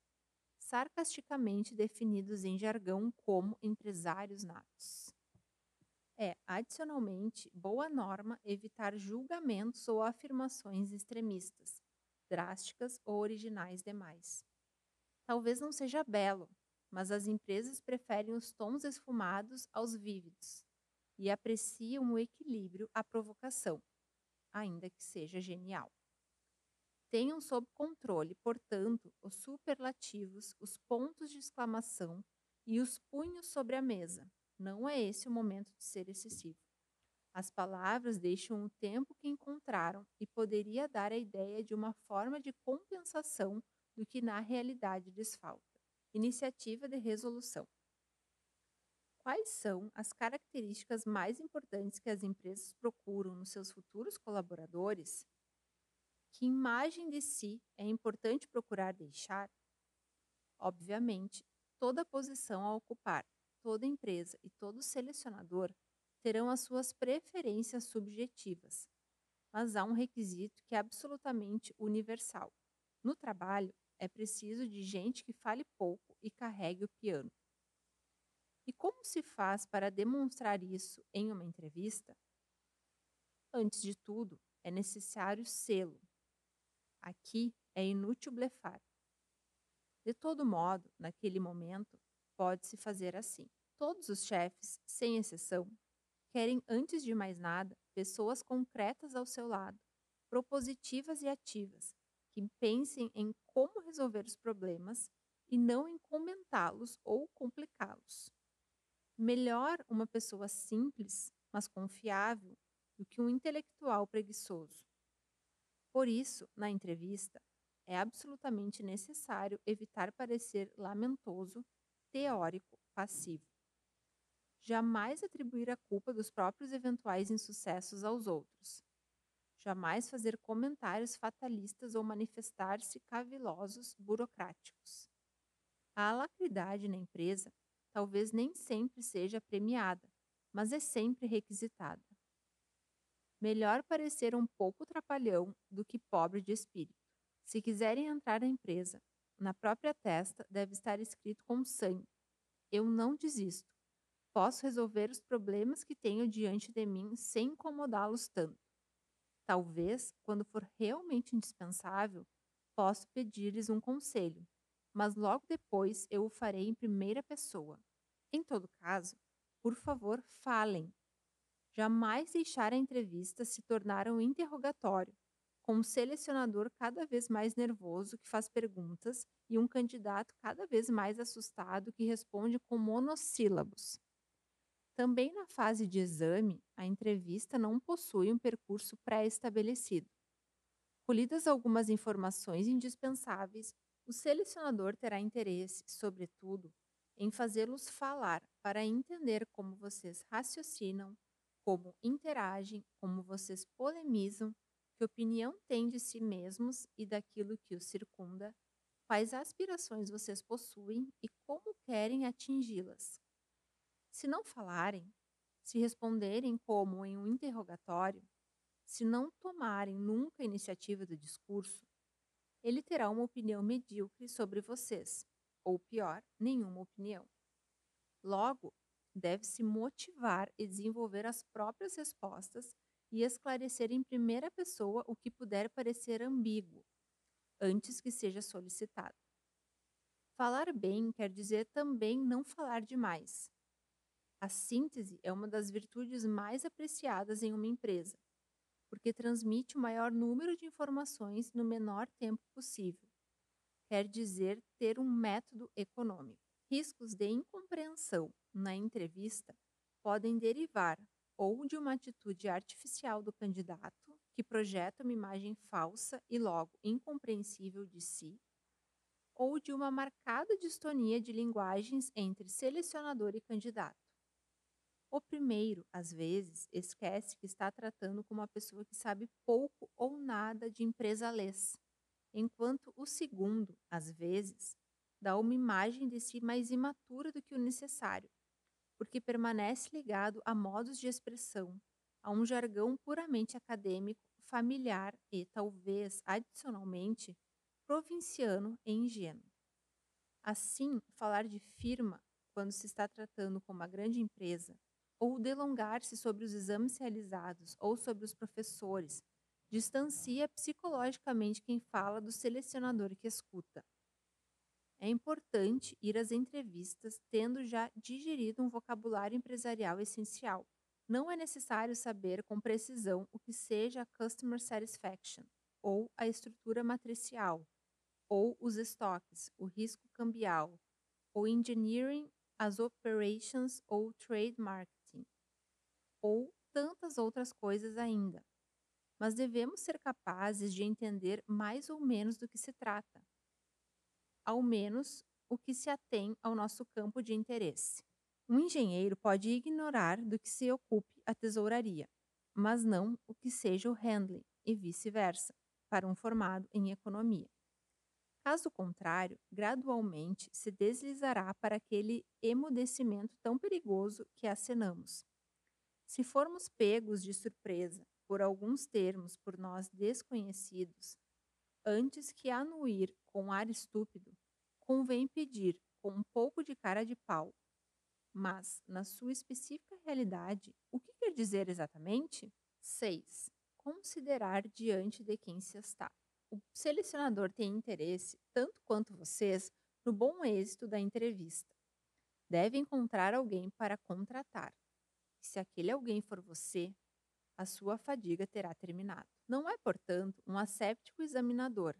[SPEAKER 1] sarcasticamente definidos em jargão como empresários natos. É, adicionalmente, boa norma evitar julgamentos ou afirmações extremistas, drásticas ou originais demais. Talvez não seja belo, mas as empresas preferem os tons esfumados aos vívidos e apreciam o equilíbrio à provocação, ainda que seja genial. Tenham sob controle, portanto, os superlativos, os pontos de exclamação e os punhos sobre a mesa, não é esse o momento de ser excessivo. As palavras deixam o tempo que encontraram e poderia dar a ideia de uma forma de compensação do que na realidade lhes falta. Iniciativa de resolução. Quais são as características mais importantes que as empresas procuram nos seus futuros colaboradores? Que imagem de si é importante procurar deixar? Obviamente, toda posição a ocupar toda empresa e todo selecionador terão as suas preferências subjetivas, mas há um requisito que é absolutamente universal. No trabalho, é preciso de gente que fale pouco e carregue o piano. E como se faz para demonstrar isso em uma entrevista? Antes de tudo, é necessário selo. Aqui é inútil blefar. De todo modo, naquele momento, pode-se fazer assim. Todos os chefes, sem exceção, querem, antes de mais nada, pessoas concretas ao seu lado, propositivas e ativas, que pensem em como resolver os problemas e não em comentá-los ou complicá-los. Melhor uma pessoa simples, mas confiável, do que um intelectual preguiçoso. Por isso, na entrevista, é absolutamente necessário evitar parecer lamentoso teórico passivo. Jamais atribuir a culpa dos próprios eventuais insucessos aos outros. Jamais fazer comentários fatalistas ou manifestar-se cavilosos burocráticos. A alacridade na empresa talvez nem sempre seja premiada, mas é sempre requisitada. Melhor parecer um pouco trapalhão do que pobre de espírito. Se quiserem entrar na empresa, na própria testa deve estar escrito com sangue: Eu não desisto. Posso resolver os problemas que tenho diante de mim sem incomodá-los tanto. Talvez, quando for realmente indispensável, posso pedir-lhes um conselho, mas logo depois eu o farei em primeira pessoa. Em todo caso, por favor, falem. Jamais deixar a entrevista se tornar um interrogatório, com um selecionador cada vez mais nervoso que faz perguntas e um candidato cada vez mais assustado que responde com monossílabos. Também na fase de exame, a entrevista não possui um percurso pré-estabelecido. Colhidas algumas informações indispensáveis, o selecionador terá interesse, sobretudo, em fazê-los falar para entender como vocês raciocinam, como interagem, como vocês polemizam que opinião têm de si mesmos e daquilo que os circunda, quais aspirações vocês possuem e como querem atingi-las. Se não falarem, se responderem como em um interrogatório, se não tomarem nunca a iniciativa do discurso, ele terá uma opinião medíocre sobre vocês, ou pior, nenhuma opinião. Logo, deve-se motivar e desenvolver as próprias respostas e esclarecer em primeira pessoa o que puder parecer ambíguo, antes que seja solicitado. Falar bem quer dizer também não falar demais. A síntese é uma das virtudes mais apreciadas em uma empresa, porque transmite o maior número de informações no menor tempo possível. Quer dizer ter um método econômico. Riscos de incompreensão na entrevista podem derivar ou de uma atitude artificial do candidato, que projeta uma imagem falsa e logo incompreensível de si, ou de uma marcada distonia de linguagens entre selecionador e candidato. O primeiro, às vezes, esquece que está tratando com uma pessoa que sabe pouco ou nada de empresa-lês, enquanto o segundo, às vezes, dá uma imagem de si mais imatura do que o necessário, porque permanece ligado a modos de expressão, a um jargão puramente acadêmico, familiar e, talvez, adicionalmente, provinciano e ingênuo. Assim, falar de firma, quando se está tratando com uma grande empresa, ou delongar-se sobre os exames realizados ou sobre os professores, distancia psicologicamente quem fala do selecionador que escuta. É importante ir às entrevistas tendo já digerido um vocabulário empresarial essencial. Não é necessário saber com precisão o que seja a Customer Satisfaction, ou a estrutura matricial, ou os estoques, o risco cambial, o engineering, as operations ou trade marketing, ou tantas outras coisas ainda. Mas devemos ser capazes de entender mais ou menos do que se trata ao menos o que se atém ao nosso campo de interesse. Um engenheiro pode ignorar do que se ocupe a tesouraria, mas não o que seja o handling, e vice-versa, para um formado em economia. Caso contrário, gradualmente se deslizará para aquele emudecimento tão perigoso que acenamos. Se formos pegos de surpresa por alguns termos por nós desconhecidos, antes que anuir com ar estúpido, convém pedir com um pouco de cara de pau. Mas, na sua específica realidade, o que quer dizer exatamente? 6. Considerar diante de quem se está. O selecionador tem interesse, tanto quanto vocês, no bom êxito da entrevista. Deve encontrar alguém para contratar. Se aquele alguém for você, a sua fadiga terá terminado. Não é, portanto, um asséptico examinador,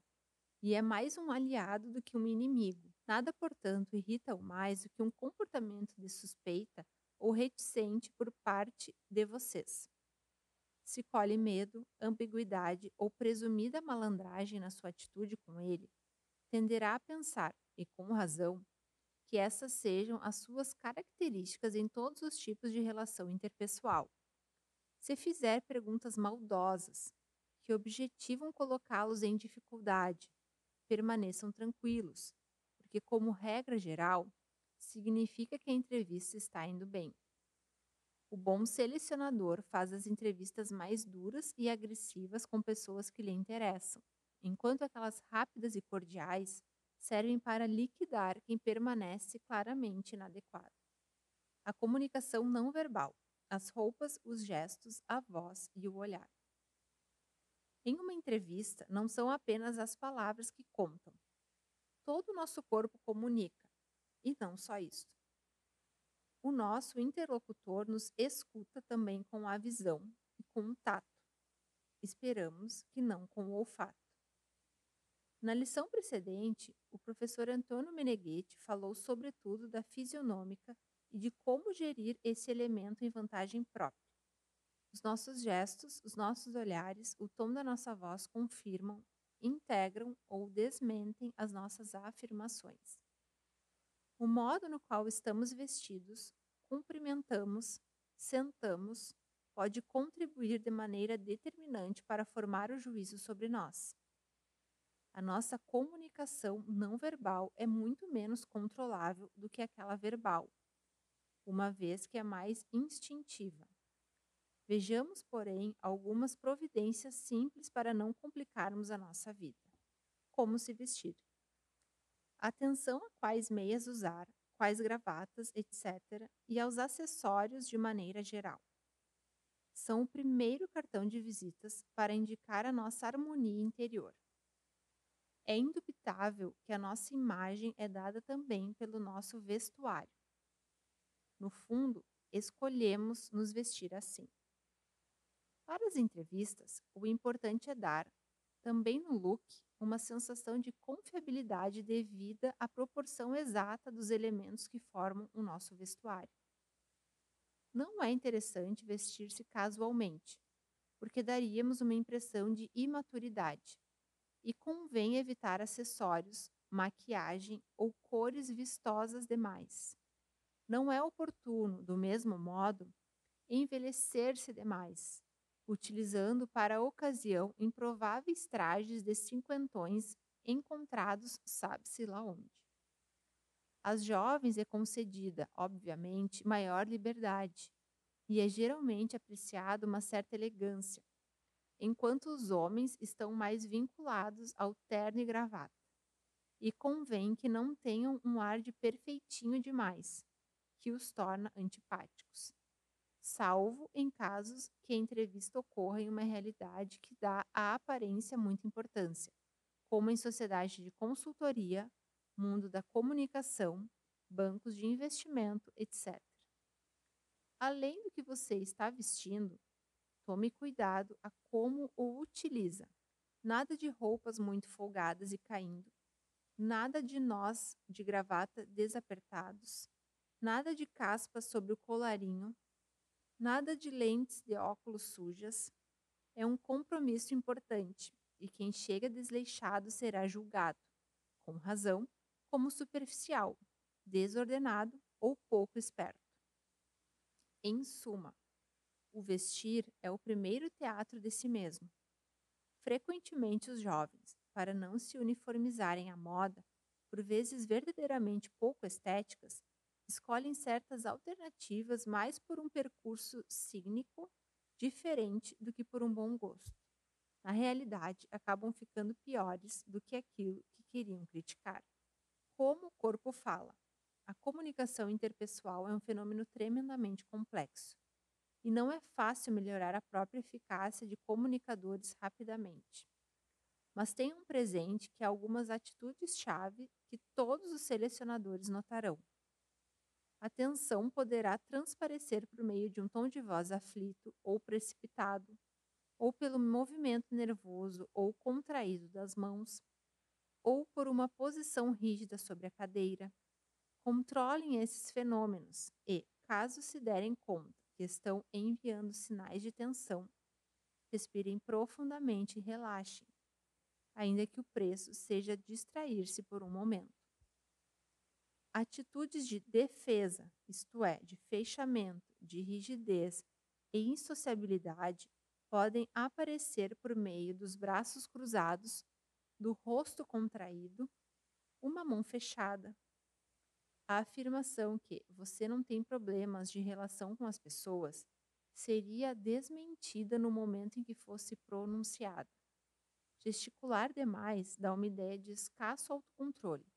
[SPEAKER 1] e é mais um aliado do que um inimigo. Nada, portanto, irrita-o mais do que um comportamento de suspeita ou reticente por parte de vocês. Se colhe medo, ambiguidade ou presumida malandragem na sua atitude com ele, tenderá a pensar, e com razão, que essas sejam as suas características em todos os tipos de relação interpessoal. Se fizer perguntas maldosas, que objetivam colocá-los em dificuldade, permaneçam tranquilos, porque, como regra geral, significa que a entrevista está indo bem. O bom selecionador faz as entrevistas mais duras e agressivas com pessoas que lhe interessam, enquanto aquelas rápidas e cordiais servem para liquidar quem permanece claramente inadequado. A comunicação não verbal, as roupas, os gestos, a voz e o olhar. Em uma entrevista, não são apenas as palavras que contam. Todo o nosso corpo comunica, e não só isso. O nosso interlocutor nos escuta também com a visão e com o tato. Esperamos que não com o olfato. Na lição precedente, o professor Antônio Meneghetti falou sobretudo da fisionômica e de como gerir esse elemento em vantagem própria. Os nossos gestos, os nossos olhares, o tom da nossa voz confirmam, integram ou desmentem as nossas afirmações. O modo no qual estamos vestidos, cumprimentamos, sentamos, pode contribuir de maneira determinante para formar o juízo sobre nós. A nossa comunicação não verbal é muito menos controlável do que aquela verbal, uma vez que é mais instintiva. Vejamos, porém, algumas providências simples para não complicarmos a nossa vida. Como se vestir. Atenção a quais meias usar, quais gravatas, etc., e aos acessórios de maneira geral. São o primeiro cartão de visitas para indicar a nossa harmonia interior. É indubitável que a nossa imagem é dada também pelo nosso vestuário. No fundo, escolhemos nos vestir assim. Para as entrevistas, o importante é dar, também no look, uma sensação de confiabilidade devida à proporção exata dos elementos que formam o nosso vestuário. Não é interessante vestir-se casualmente, porque daríamos uma impressão de imaturidade. E convém evitar acessórios, maquiagem ou cores vistosas demais. Não é oportuno, do mesmo modo, envelhecer-se demais, utilizando para a ocasião improváveis trajes de cinquentões encontrados sabe-se lá onde. Às jovens é concedida, obviamente, maior liberdade, e é geralmente apreciada uma certa elegância, enquanto os homens estão mais vinculados ao terno e gravata. E convém que não tenham um ar de perfeitinho demais, que os torna antipáticos salvo em casos que a entrevista ocorra em uma realidade que dá à aparência muita importância, como em sociedade de consultoria, mundo da comunicação, bancos de investimento, etc. Além do que você está vestindo, tome cuidado a como o utiliza. Nada de roupas muito folgadas e caindo, nada de nós de gravata desapertados, nada de caspas sobre o colarinho, Nada de lentes de óculos sujas. É um compromisso importante e quem chega desleixado será julgado, com razão, como superficial, desordenado ou pouco esperto. Em suma, o vestir é o primeiro teatro de si mesmo. Frequentemente os jovens, para não se uniformizarem à moda, por vezes verdadeiramente pouco estéticas, escolhem certas alternativas mais por um percurso cínico, diferente do que por um bom gosto. Na realidade, acabam ficando piores do que aquilo que queriam criticar. Como o corpo fala? A comunicação interpessoal é um fenômeno tremendamente complexo e não é fácil melhorar a própria eficácia de comunicadores rapidamente. Mas tenham presente que há algumas atitudes-chave que todos os selecionadores notarão a tensão poderá transparecer por meio de um tom de voz aflito ou precipitado, ou pelo movimento nervoso ou contraído das mãos, ou por uma posição rígida sobre a cadeira. Controlem esses fenômenos e, caso se derem conta que estão enviando sinais de tensão, respirem profundamente e relaxem, ainda que o preço seja distrair-se por um momento. Atitudes de defesa, isto é, de fechamento, de rigidez e insociabilidade, podem aparecer por meio dos braços cruzados, do rosto contraído, uma mão fechada. A afirmação que você não tem problemas de relação com as pessoas seria desmentida no momento em que fosse pronunciada. Gesticular demais dá uma ideia de escasso autocontrole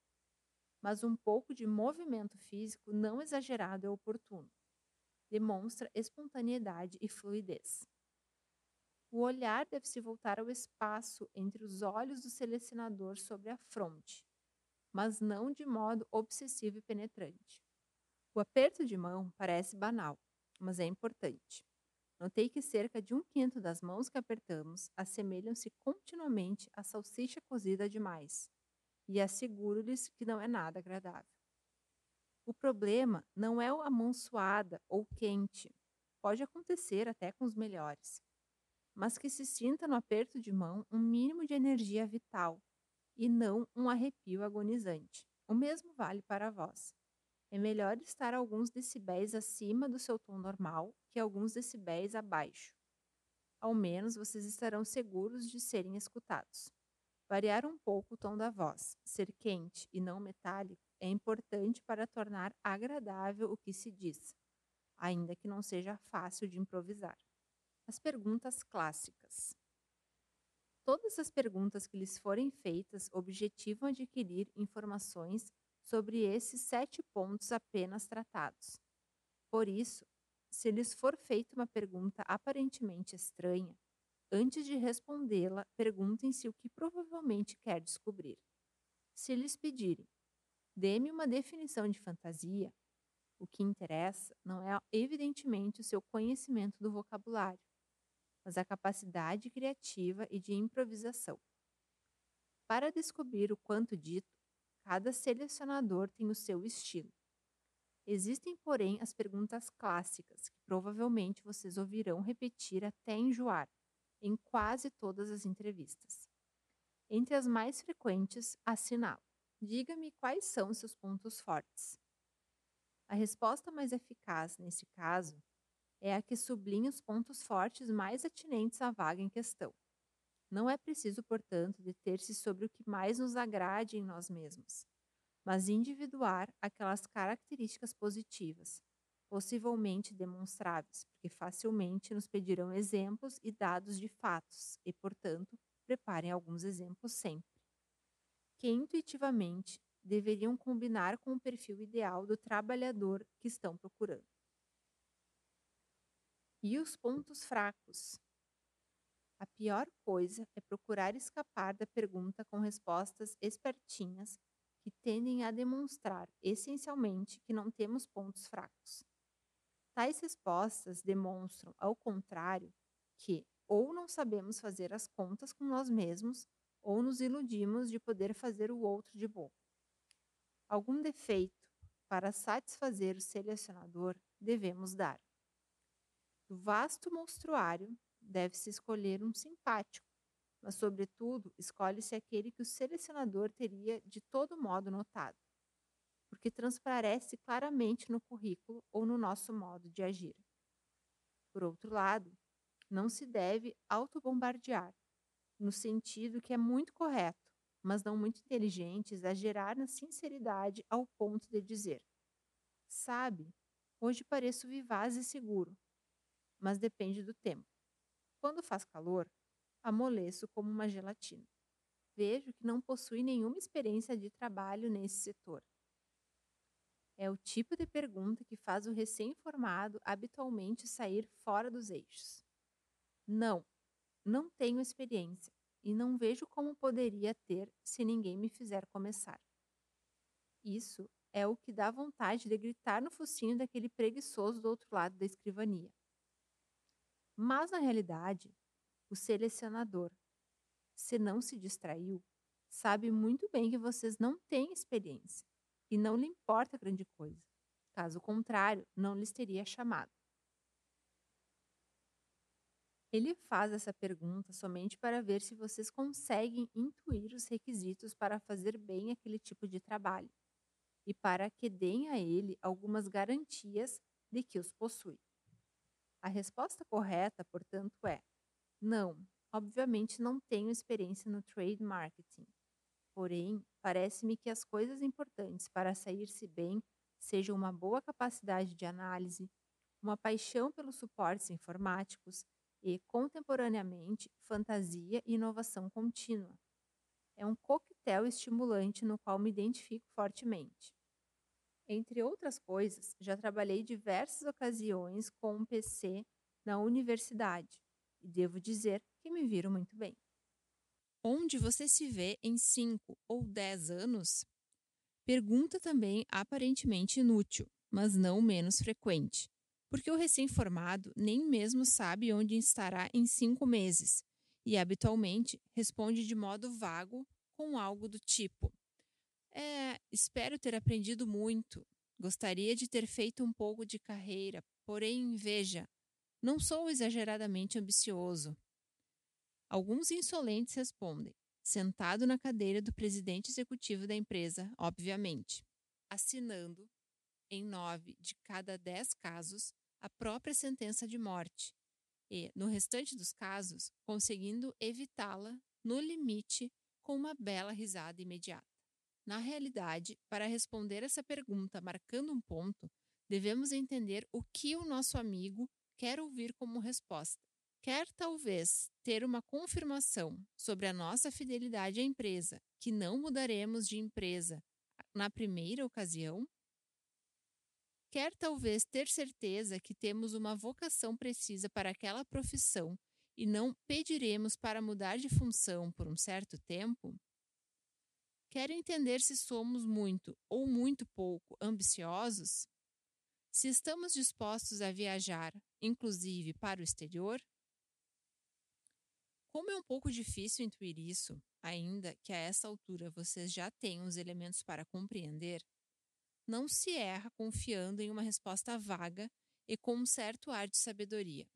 [SPEAKER 1] mas um pouco de movimento físico não exagerado é oportuno. Demonstra espontaneidade e fluidez. O olhar deve se voltar ao espaço entre os olhos do selecionador sobre a fronte, mas não de modo obsessivo e penetrante. O aperto de mão parece banal, mas é importante. Notei que cerca de um quinto das mãos que apertamos assemelham-se continuamente à salsicha cozida demais e asseguro-lhes que não é nada agradável. O problema não é a mão suada ou quente, pode acontecer até com os melhores, mas que se sinta no aperto de mão um mínimo de energia vital e não um arrepio agonizante. O mesmo vale para a voz. É melhor estar alguns decibéis acima do seu tom normal que alguns decibéis abaixo. Ao menos vocês estarão seguros de serem escutados. Variar um pouco o tom da voz, ser quente e não metálico, é importante para tornar agradável o que se diz, ainda que não seja fácil de improvisar. As perguntas clássicas. Todas as perguntas que lhes forem feitas objetivam adquirir informações sobre esses sete pontos apenas tratados. Por isso, se lhes for feita uma pergunta aparentemente estranha, Antes de respondê-la, perguntem-se o que provavelmente quer descobrir. Se lhes pedirem, dê-me uma definição de fantasia, o que interessa não é evidentemente o seu conhecimento do vocabulário, mas a capacidade criativa e de improvisação. Para descobrir o quanto dito, cada selecionador tem o seu estilo. Existem, porém, as perguntas clássicas, que provavelmente vocês ouvirão repetir até enjoar em quase todas as entrevistas. Entre as mais frequentes, assinalo: Diga-me quais são seus pontos fortes. A resposta mais eficaz nesse caso é a que sublinha os pontos fortes mais atinentes à vaga em questão. Não é preciso, portanto, deter-se sobre o que mais nos agrade em nós mesmos, mas individuar aquelas características positivas, possivelmente demonstráveis, porque facilmente nos pedirão exemplos e dados de fatos, e, portanto, preparem alguns exemplos sempre, que intuitivamente deveriam combinar com o perfil ideal do trabalhador que estão procurando. E os pontos fracos? A pior coisa é procurar escapar da pergunta com respostas espertinhas que tendem a demonstrar essencialmente que não temos pontos fracos. Tais respostas demonstram, ao contrário, que ou não sabemos fazer as contas com nós mesmos, ou nos iludimos de poder fazer o outro de boa. Algum defeito para satisfazer o selecionador devemos dar. Do vasto monstruário, deve-se escolher um simpático, mas, sobretudo, escolhe-se aquele que o selecionador teria de todo modo notado, porque transparece claramente no currículo ou no nosso modo de agir. Por outro lado, não se deve autobombardear, no sentido que é muito correto, mas não muito inteligente, exagerar na sinceridade ao ponto de dizer: Sabe, hoje pareço vivaz e seguro, mas depende do tempo. Quando faz calor, amoleço como uma gelatina. Vejo que não possui nenhuma experiência de trabalho nesse setor. É o tipo de pergunta que faz o recém-formado habitualmente sair fora dos eixos. Não, não tenho experiência e não vejo como poderia ter se ninguém me fizer começar. Isso é o que dá vontade de gritar no focinho daquele preguiçoso do outro lado da escrivania. Mas, na realidade, o selecionador, se não se distraiu, sabe muito bem que vocês não têm experiência e não lhe importa grande coisa. Caso contrário, não lhes teria chamado. Ele faz essa pergunta somente para ver se vocês conseguem intuir os requisitos para fazer bem aquele tipo de trabalho e para que deem a ele algumas garantias de que os possui. A resposta correta, portanto, é: não, obviamente não tenho experiência no trade marketing. Porém, parece-me que as coisas importantes para sair-se bem sejam uma boa capacidade de análise, uma paixão pelos suportes informáticos e, contemporaneamente, fantasia e inovação contínua. É um coquetel estimulante no qual me identifico fortemente. Entre outras coisas, já trabalhei diversas ocasiões com um PC na universidade e devo dizer que me viram muito bem. Onde você se vê em 5 ou 10 anos? Pergunta também aparentemente inútil, mas não menos frequente, porque o recém-formado nem mesmo sabe onde estará em cinco meses e habitualmente responde de modo vago com algo do tipo: é, espero ter aprendido muito. Gostaria de ter feito um pouco de carreira, porém, veja, não sou exageradamente ambicioso. Alguns insolentes respondem, sentado na cadeira do presidente executivo da empresa, obviamente, assinando, em nove de cada dez casos, a própria sentença de morte e, no restante dos casos, conseguindo evitá-la no limite com uma bela risada imediata. Na realidade, para responder essa pergunta marcando um ponto, devemos entender o que o nosso amigo quer ouvir como resposta. Quer talvez ter uma confirmação sobre a nossa fidelidade à empresa, que não mudaremos de empresa na primeira ocasião? Quer talvez ter certeza que temos uma vocação precisa para aquela profissão e não pediremos para mudar de função por um certo tempo? Quer entender se somos muito ou muito pouco ambiciosos? Se estamos dispostos a viajar, inclusive para o exterior? Como é um pouco difícil intuir isso, ainda que a essa altura vocês já tenham os elementos para compreender,
[SPEAKER 2] não se erra confiando em uma resposta vaga e com um certo ar de sabedoria.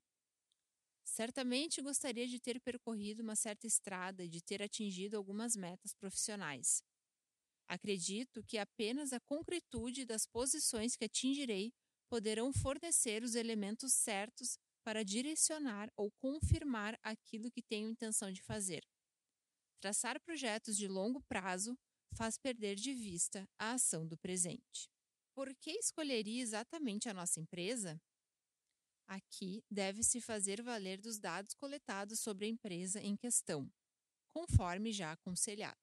[SPEAKER 2] Certamente gostaria de ter percorrido uma certa estrada e de ter atingido algumas metas profissionais. Acredito que apenas a concretude das posições que atingirei poderão fornecer os elementos certos para direcionar ou confirmar aquilo que tenho intenção de fazer. Traçar projetos de longo prazo faz perder de vista a ação do presente. Por que escolheria exatamente a nossa empresa? Aqui deve-se fazer valer dos dados coletados sobre a empresa em questão, conforme já aconselhado.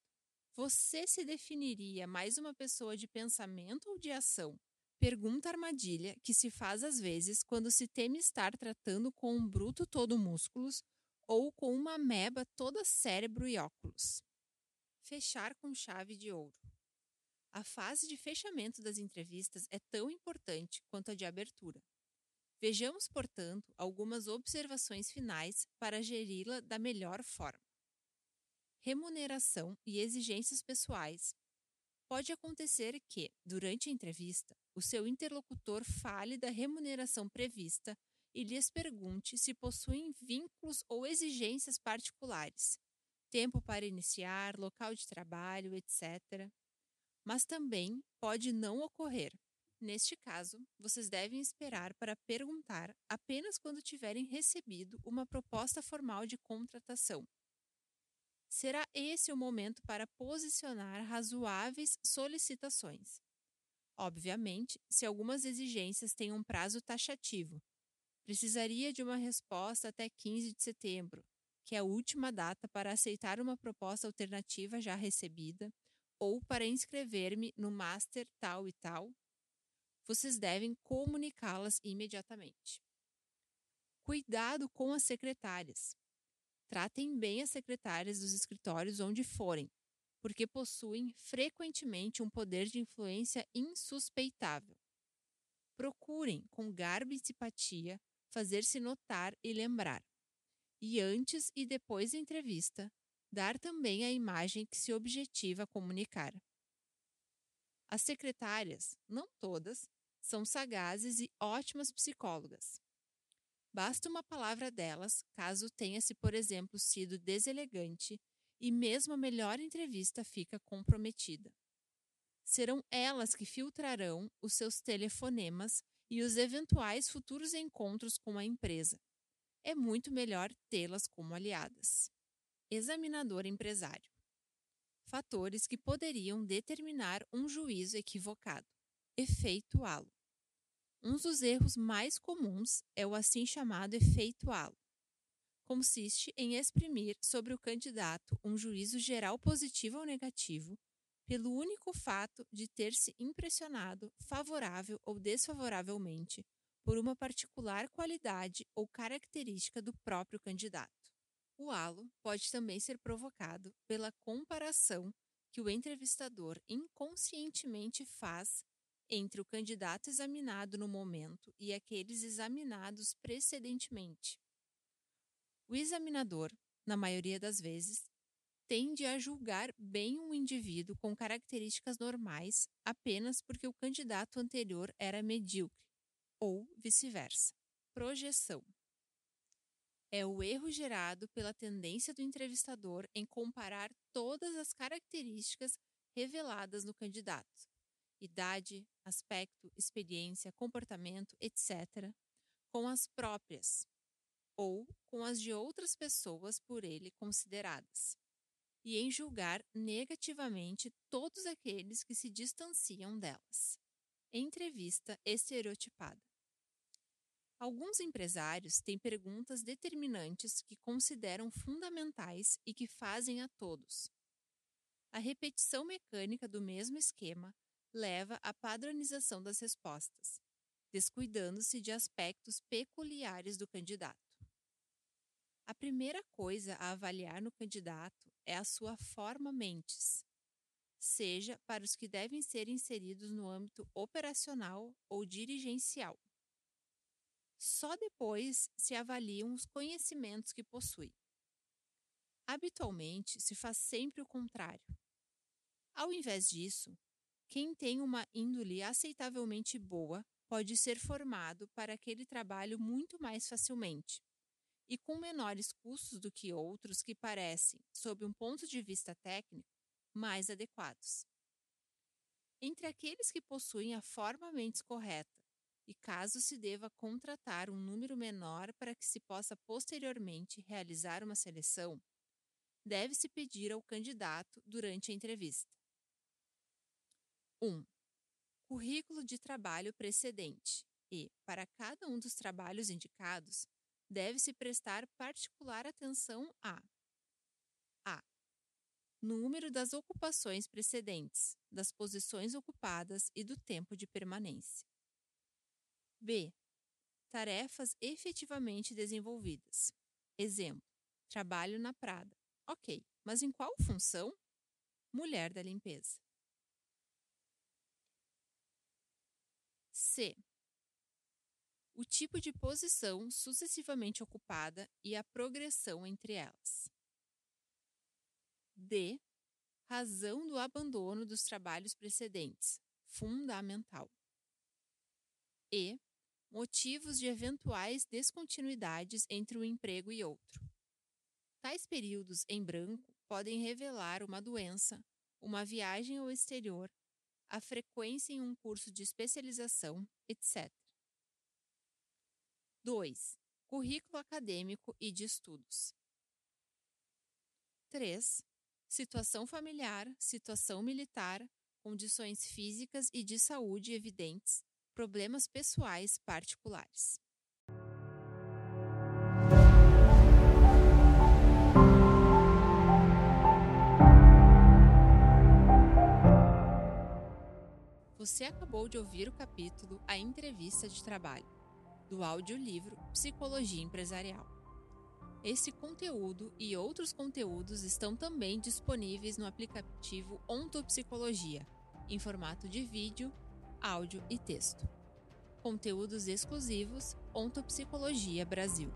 [SPEAKER 2] Você se definiria mais uma pessoa de pensamento ou de ação? Pergunta armadilha que se faz às vezes quando se teme estar tratando com um bruto todo músculos ou com uma ameba toda cérebro e óculos. Fechar com chave de ouro. A fase de fechamento das entrevistas é tão importante quanto a de abertura. Vejamos, portanto, algumas observações finais para geri-la da melhor forma remuneração e exigências pessoais. Pode acontecer que, durante a entrevista, o seu interlocutor fale da remuneração prevista e lhes pergunte se possuem vínculos ou exigências particulares, tempo para iniciar, local de trabalho, etc. Mas também pode não ocorrer. Neste caso, vocês devem esperar para perguntar apenas quando tiverem recebido uma proposta formal de contratação será esse o momento para posicionar razoáveis solicitações. Obviamente, se algumas exigências têm um prazo taxativo, precisaria de uma resposta até 15 de setembro, que é a última data para aceitar uma proposta alternativa já recebida, ou para inscrever-me no Master tal e tal, vocês devem comunicá-las imediatamente. Cuidado com as secretárias. Tratem bem as secretárias dos escritórios onde forem, porque possuem frequentemente um poder de influência insuspeitável. Procurem, com garbo e simpatia, fazer-se notar e lembrar. E antes e depois da entrevista, dar também a imagem que se objetiva comunicar. As secretárias, não todas, são sagazes e ótimas psicólogas. Basta uma palavra delas, caso tenha-se, por exemplo, sido deselegante, e mesmo a melhor entrevista fica comprometida. Serão elas que filtrarão os seus telefonemas e os eventuais futuros encontros com a empresa. É muito melhor tê-las como aliadas. Examinador empresário. Fatores que poderiam determinar um juízo equivocado. Efeito halo. Um dos erros mais comuns é o assim chamado efeito halo. Consiste em exprimir sobre o candidato um juízo geral positivo ou negativo pelo único fato de ter se impressionado favorável ou desfavoravelmente por uma particular qualidade ou característica do próprio candidato. O halo pode também ser provocado pela comparação que o entrevistador inconscientemente faz entre o candidato examinado no momento e aqueles examinados precedentemente. O examinador, na maioria das vezes, tende a julgar bem um indivíduo com características normais apenas porque o candidato anterior era medíocre, ou vice-versa. Projeção é o erro gerado pela tendência do entrevistador em comparar todas as características reveladas no candidato idade, aspecto, experiência, comportamento, etc., com as próprias ou com as de outras pessoas por ele consideradas, e em julgar negativamente todos aqueles que se distanciam delas. Entrevista estereotipada. Alguns empresários têm perguntas determinantes que consideram fundamentais e que fazem a todos. A repetição mecânica do mesmo esquema leva à padronização das respostas, descuidando-se de aspectos peculiares do candidato. A primeira coisa a avaliar no candidato é a sua forma mentes, seja para os que devem ser inseridos no âmbito operacional ou dirigencial. Só depois se avaliam os conhecimentos que possui. Habitualmente se faz sempre o contrário. Ao invés disso, Quem tem uma índole aceitavelmente boa pode ser formado para aquele trabalho muito mais facilmente e com menores custos do que outros que parecem, sob um ponto de vista técnico, mais adequados. Entre aqueles que possuem a forma mentes correta, e caso se deva contratar um número menor para que se possa posteriormente realizar uma seleção, deve-se pedir ao candidato durante a entrevista. 1. Um, currículo de trabalho precedente e, para cada um dos trabalhos indicados, deve-se prestar particular atenção a a número das ocupações precedentes, das posições ocupadas e do tempo de permanência. B. Tarefas efetivamente desenvolvidas. Exemplo: trabalho na Prada. Ok, mas em qual função? Mulher da limpeza. C. O tipo de posição sucessivamente ocupada e a progressão entre elas. D. Razão do abandono dos trabalhos precedentes. Fundamental. E. Motivos de eventuais descontinuidades entre um emprego e outro. Tais períodos em branco podem revelar uma doença, uma viagem ao exterior, a frequência em um curso de especialização, etc. 2. Currículo acadêmico e de estudos. 3. Situação familiar, situação militar, condições físicas e de saúde evidentes, problemas pessoais particulares. Você acabou de ouvir o capítulo A Entrevista de Trabalho, do audiolivro Psicologia Empresarial. Esse conteúdo e outros conteúdos estão também disponíveis no aplicativo Ontopsicologia, em formato de vídeo, áudio e texto. Conteúdos exclusivos Ontopsicologia Brasil.